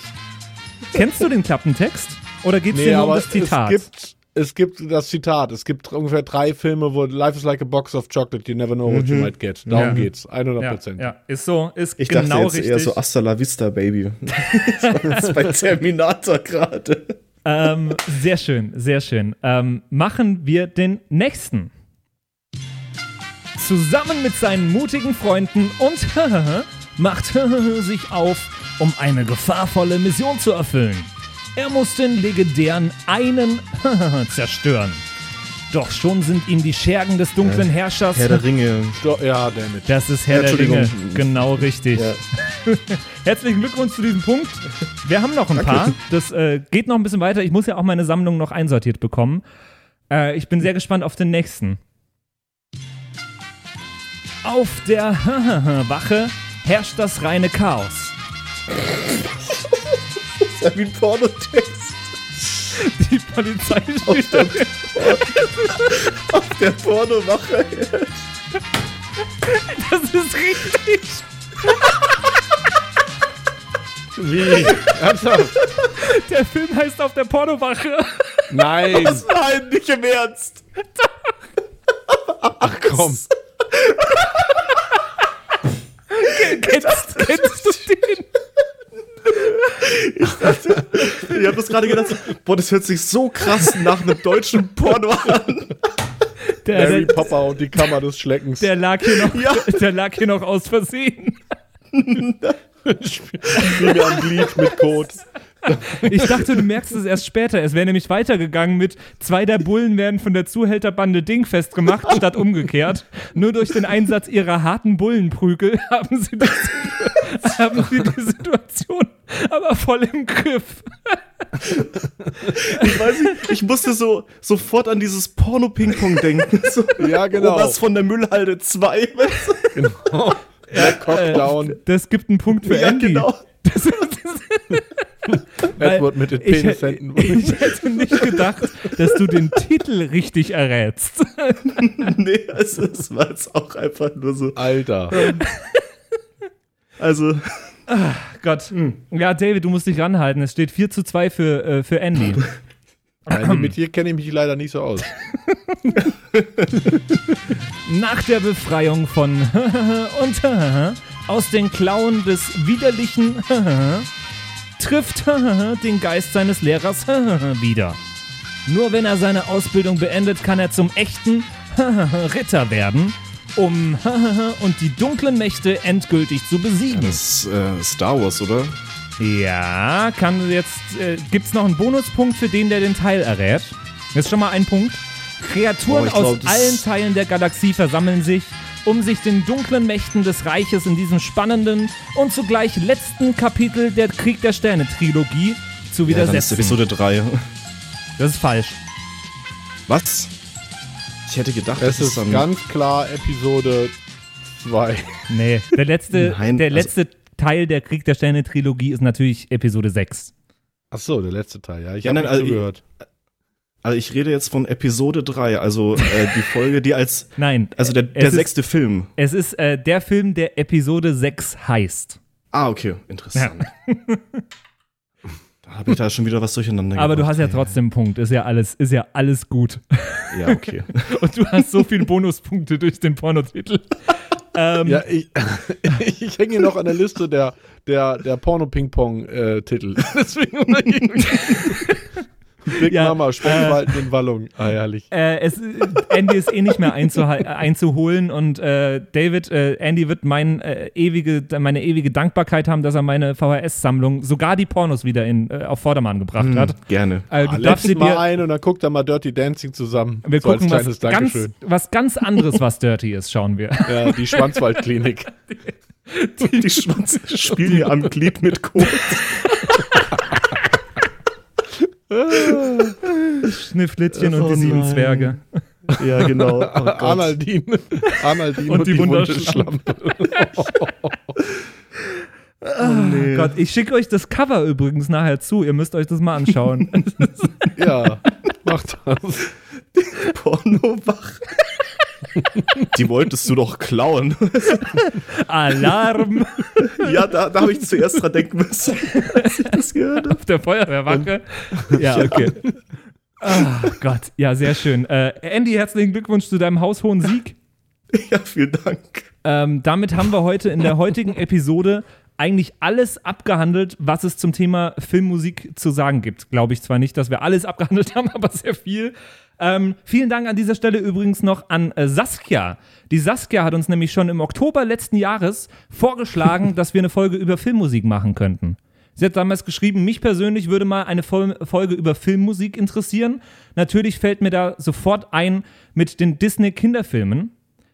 Kennst du den Klappentext? Oder geht's dir nur um das Zitat? Es gibt, es gibt das Zitat. Es gibt ungefähr drei Filme, wo Life is like a box of chocolate, you never know what you might get. Darum Ja. geht's. 100 ja, Prozent. ja, ist so, ist Ich genau dachte jetzt richtig. eher so Hasta la Vista, Baby. (laughs) das ist bei Terminator gerade. Ähm, sehr schön, sehr schön. Ähm, machen wir den nächsten. Zusammen mit seinen mutigen Freunden und (laughs) macht (laughs) sich auf, um eine gefahrvolle Mission zu erfüllen. Er muss den legendären einen (laughs) zerstören. Doch schon sind ihm die Schergen des dunklen Herrschers. Herr der Ringe. Ja, damit. das ist Herr der Ringe. Genau richtig. Ja. (laughs) Herzlichen Glückwunsch zu diesem Punkt. Wir haben noch ein paar. Das äh, geht noch ein bisschen weiter. Ich muss ja auch meine Sammlung noch einsortiert bekommen. Äh, ich bin sehr gespannt auf den nächsten. Auf der (laughs) Wache herrscht das reine Chaos. Wie ein Pornotext. Die Polizei Auf steht der, auf der Pornowache. Das ist richtig. Wie? Ernsthaft? Der Film heißt auf der Pornowache. Nein. Nein, nicht im Ernst. Ach komm. Kennst, kennst du den? Ich habe das gerade gedacht, boah, das hört sich so krass nach einem deutschen Porno an. Der, Harry der, Popper und die Kammer des Schleckens. der, lag hier noch, Ja. der lag hier noch aus Versehen. Spiel mir ein Glied mit Code. Ich dachte, du merkst es erst später. Es wäre nämlich weitergegangen mit zwei der Bullen werden von der Zuhälterbande dingfest gemacht, statt umgekehrt. Nur durch den Einsatz ihrer harten Bullenprügel (laughs) haben sie, die, haben sie die Situation aber voll im Griff. Ich weiß nicht, ich musste so sofort an dieses Porno-Ping-Pong denken. So, Ja, genau. Was von der Müllhalde 2. Genau. Ja, Cockdown. Das gibt einen Punkt für Ja, Andy. genau. (laughs) Das, weil (laughs) Edward mit den ich, Penishänden. (laughs) ich hätte nicht gedacht, dass du den Titel richtig errätst. Nee, es, es war jetzt auch einfach nur so. Alter. Also, Gott. Ja, David, du musst dich ranhalten. Es steht 4 zu 2 für, äh, für Andy. Nein, mit dir kenne ich mich leider nicht so aus. (laughs) Nach der Befreiung von (laughs) und (laughs) aus den Klauen des widerlichen trifft den Geist seines Lehrers wieder. Nur wenn er seine Ausbildung beendet, kann er zum echten Ritter werden, um und die dunklen Mächte endgültig zu besiegen. Das ist äh, Star Wars, oder? Ja, kann jetzt äh, gibt's noch einen Bonuspunkt für den, der den Teil errät. Jetzt schon mal ein Punkt. Kreaturen glaub, aus das- allen Teilen der Galaxie versammeln sich, um sich den dunklen Mächten des Reiches in diesem spannenden und zugleich letzten Kapitel der Krieg der Sterne Trilogie zu Ja, dann ist widersetzen. Episode 3. das ist falsch. Was? Ich hätte gedacht, Es das ist ist ganz klar Episode 2. Nee, der letzte, Nein, der also- letzte Teil der Krieg der Sterne Trilogie ist natürlich Episode 6. Ach so, der letzte Teil, ja. Ich Ja, habe nicht also- zugehört. Also ich rede jetzt von Episode 3, also äh, die Folge, die als. (laughs) Nein, Also der, der ist- sechste Film. Es ist äh, der Film, der Episode 6 heißt. Ah, okay, interessant. (laughs) da habe ich da schon wieder was durcheinander Aber du hast ja trotzdem einen Punkt. Ist ja alles, ist ja alles gut. Ja, okay. (laughs) Und du hast so viele Bonuspunkte durch den Pornotitel. Ähm, Ja, ich, (laughs) ich hänge noch an der Liste der, der, der Porno-Ping-Pong-Titel. (laughs) Deswegen. Big Ja, Mama, Sprengwald in Wallung. Ah, herrlich. äh, es, Andy ist eh nicht mehr äh, einzuholen und äh, David, äh, Andy wird mein, äh, ewige, meine ewige Dankbarkeit haben, dass er meine VHS-Sammlung, sogar die Pornos wieder in, äh, auf Vordermann gebracht Hm, hat. gerne. Ah, du darfst Let's sie mal dir, ein und dann guckt er mal Dirty Dancing zusammen. wir so gucken, was ganz, was ganz anderes, was (laughs) dirty ist, schauen wir. Ja, die Schwanzwaldklinik. (laughs) Die, die Schwanz spielen mir am Glied mit Kot. (laughs) (laughs) Schnifflittchen und Oh die sieben nein. Zwerge. Ja, genau. Oh (laughs) Gott. Arnaldin. Arnaldin Und und, die die, Wunderschlampe. (laughs) Oh, nee. Gott, ich schicke euch das Cover übrigens nachher zu. Ihr müsst euch das mal anschauen. Ja, macht das. Pornowach. Die wolltest du doch klauen. Alarm ja, da, da habe ich zuerst dran denken müssen, als ich das gehört habe. auf der Feuerwehrwacke. Ja, okay. Ah, Gott, ja, sehr schön. Äh, Andy, herzlichen Glückwunsch zu deinem haushohen Sieg. Ja, vielen Dank. Ähm, damit haben wir heute in der heutigen Episode eigentlich alles abgehandelt, was es zum Thema Filmmusik zu sagen gibt. Glaube ich zwar nicht, dass wir alles abgehandelt haben, (laughs) aber sehr viel. Ähm, vielen Dank an dieser Stelle übrigens noch an äh, Saskia. Die Saskia hat uns nämlich schon im Oktober letzten Jahres vorgeschlagen, (laughs) dass wir eine Folge über Filmmusik machen könnten. Sie hat damals geschrieben, mich persönlich würde mal eine Fol Folge über Filmmusik interessieren. Natürlich fällt mir da sofort ein mit den Disney-Kinderfilmen.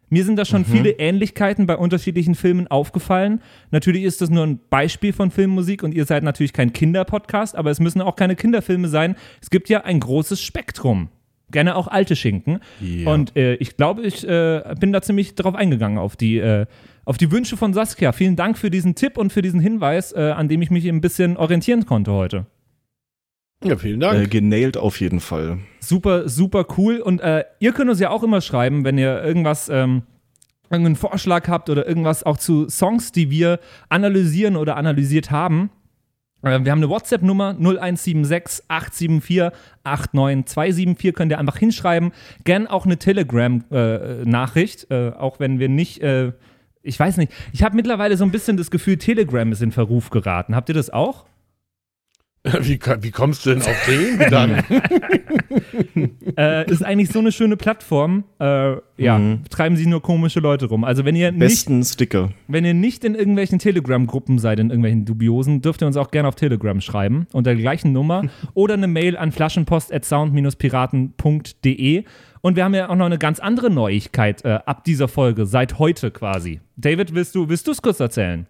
Mir sind da schon viele Ähnlichkeiten bei unterschiedlichen Filmen aufgefallen. Natürlich ist das nur ein Beispiel von Filmmusik und ihr seid natürlich kein Kinderpodcast, aber es müssen auch keine Kinderfilme sein. Es gibt ja ein großes Spektrum. Gerne auch alte Schinken. Und äh, ich glaube, ich äh, bin da ziemlich drauf eingegangen auf die, äh, auf die Wünsche von Saskia. Vielen Dank für diesen Tipp und für diesen Hinweis, äh, an dem ich mich ein bisschen orientieren konnte heute. Ja, vielen Äh, Dank. genailt auf jeden Fall. Super, super cool. Und äh, ihr könnt uns ja auch immer schreiben, wenn ihr irgendwas, ähm, irgendeinen Vorschlag habt oder irgendwas auch zu Songs, die wir analysieren oder analysiert haben. Äh, wir haben eine WhatsApp-Nummer 0176 874 89274. Könnt ihr einfach hinschreiben. Gern auch eine Telegram-Nachricht, äh, auch wenn wir nicht. Äh, ich weiß nicht. Ich habe mittlerweile so ein bisschen das Gefühl, Telegram ist in Verruf geraten. Habt ihr das auch? (laughs) Wie, wie kommst du denn auf den Gedanken? (laughs) äh, ist eigentlich so eine schöne Plattform. Äh, ja, Mhm. treiben sie nur komische Leute rum. Also wenn ihr nicht, Besten Sticker. wenn ihr nicht in irgendwelchen Telegram-Gruppen seid, in irgendwelchen dubiosen, dürft ihr uns auch gerne auf Telegram schreiben unter der gleichen Nummer (laughs) oder eine Mail an flaschenpost@sound-piraten.de. Und wir haben ja auch noch eine ganz andere Neuigkeit äh, ab dieser Folge, seit heute quasi. David, willst du willst du es kurz erzählen?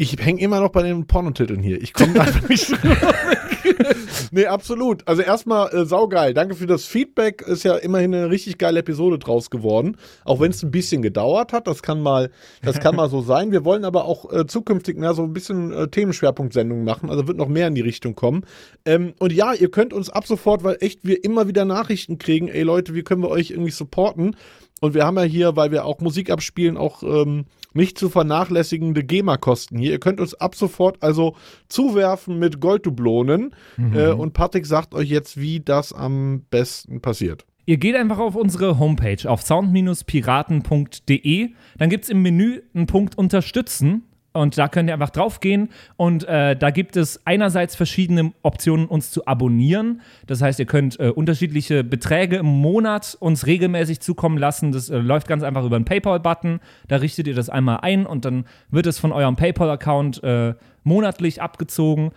Ich hänge immer noch bei den Pornotiteln hier. Ich komme einfach nicht weg. (laughs) (laughs) Nee, absolut. Also erstmal äh, saugeil. Danke für das Feedback. Ist ja immerhin eine richtig geile Episode draus geworden. Auch wenn es ein bisschen gedauert hat. Das kann mal, das kann mal so sein. Wir wollen aber auch äh, zukünftig mehr so ein bisschen äh, Themenschwerpunktsendungen machen. Also wird noch mehr in die Richtung kommen. Ähm, und ja, ihr könnt uns ab sofort, weil echt wir immer wieder Nachrichten kriegen. Ey Leute, wie können wir euch irgendwie supporten? Und wir haben ja hier, weil wir auch Musik abspielen, auch ähm, nicht zu vernachlässigende GEMA-Kosten hier. Ihr könnt uns ab sofort also zuwerfen mit Golddublonen. Äh, und Patrick sagt euch jetzt, wie das am besten passiert. Ihr geht einfach auf unsere Homepage auf sound-piraten.de. Dann gibt es im Menü einen Punkt Unterstützen. Und da könnt ihr einfach drauf gehen und äh, da gibt es einerseits verschiedene Optionen, uns zu abonnieren. Das heißt, ihr könnt äh, unterschiedliche Beträge im Monat uns regelmäßig zukommen lassen. Das äh, läuft ganz einfach über einen PayPal-Button. Da richtet ihr das einmal ein und dann wird es von eurem PayPal-Account äh, monatlich abgezogen.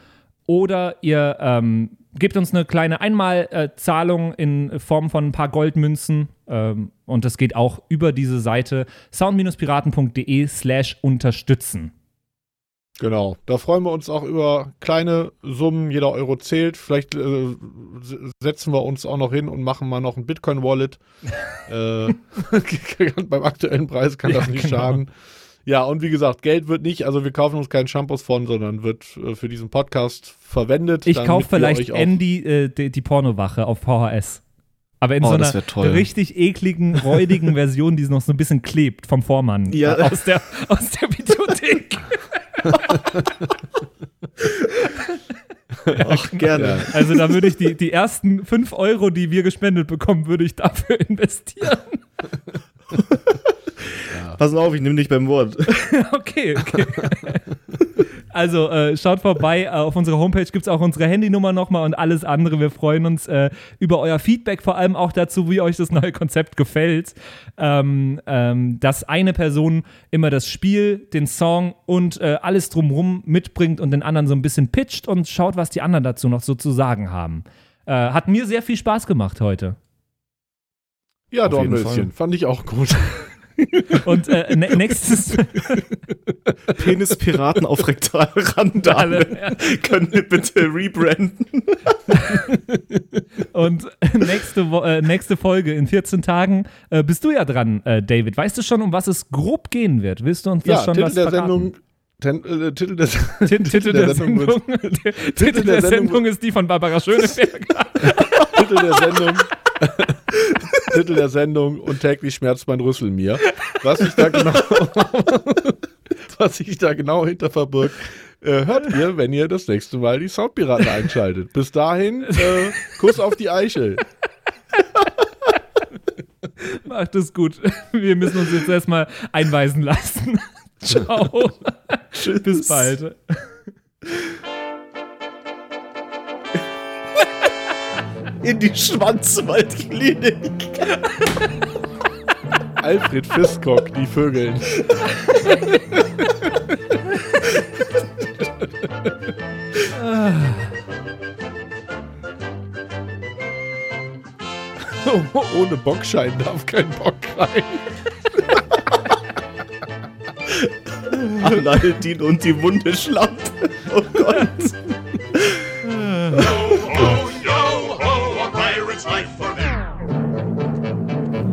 Oder ihr ähm, gebt uns eine kleine Einmalzahlung in Form von ein paar Goldmünzen. Ähm, und das geht auch über diese Seite sound-piraten.de slash unterstützen. Genau, da freuen wir uns auch über kleine Summen, jeder Euro zählt. Vielleicht äh, setzen wir uns auch noch hin und machen mal noch ein Bitcoin-Wallet. (laughs) äh, (laughs) beim aktuellen Preis kann das Ja, nicht genau. schaden. Ja, und wie gesagt, Geld wird nicht, also wir kaufen uns keinen Shampoos von, sondern wird äh, für diesen Podcast verwendet. Ich kaufe vielleicht Andy äh, die, die Pornowache auf VHS. Aber in Oh, so einer richtig ekligen, räudigen Version, die noch so ein bisschen klebt vom Vormann Ja. äh, aus, der, aus der Videothek. (laughs) Ach, gerne. Also da würde ich die, die ersten 5 Euro, die wir gespendet bekommen, würde ich dafür (laughs) investieren. Pass auf, ich nehme dich beim Wort. (laughs) Okay, okay. Also äh, schaut vorbei, äh, auf unserer Homepage gibt es auch unsere Handynummer nochmal und alles andere. Wir freuen uns äh, über euer Feedback, vor allem auch dazu, wie euch das neue Konzept gefällt. Ähm, ähm, dass eine Person immer das Spiel, den Song und äh, alles drumrum mitbringt und den anderen so ein bisschen pitcht und schaut, was die anderen dazu noch so zu sagen haben. Äh, hat mir sehr viel Spaß gemacht heute. Ja, jeden Dornröschen, fand ich auch gut. (laughs) (laughs) Und äh, ne- nächstes (laughs) Penispiraten auf Rektalrandale. (laughs) Können wir bitte rebranden? Und nächste, Wo äh, nächste Folge in 14 Tagen äh, bist du ja dran, äh, David. Weißt du schon, um was es grob gehen wird? Willst du uns das ja, schon Titel was der verraten? Sendung. Ten, äh, Titel der, Titel, Titel der, Sendung, wird- der, Titel der, der Sendung, Sendung ist die von Barbara Schöneberger. Titel der Sendung. Titel der Sendung und täglich schmerzt mein Rüssel mir. Was sich da genau, (laughs) was sich da genau hinter verbirgt, äh, hört ihr, wenn ihr das nächste Mal die Soundpiraten einschaltet. Bis dahin, äh, Kuss auf die Eichel. Macht es gut. Wir müssen uns jetzt erstmal einweisen lassen. (laughs) Ciao. Bis bald. In die Schwanzwaldklinik. Alfred Fiskok, die Vögeln. (laughs) Ohne Bockschein darf kein Bock rein. (laughs) Aladdin und die wunde Schlampe. Oh Gott. (laughs)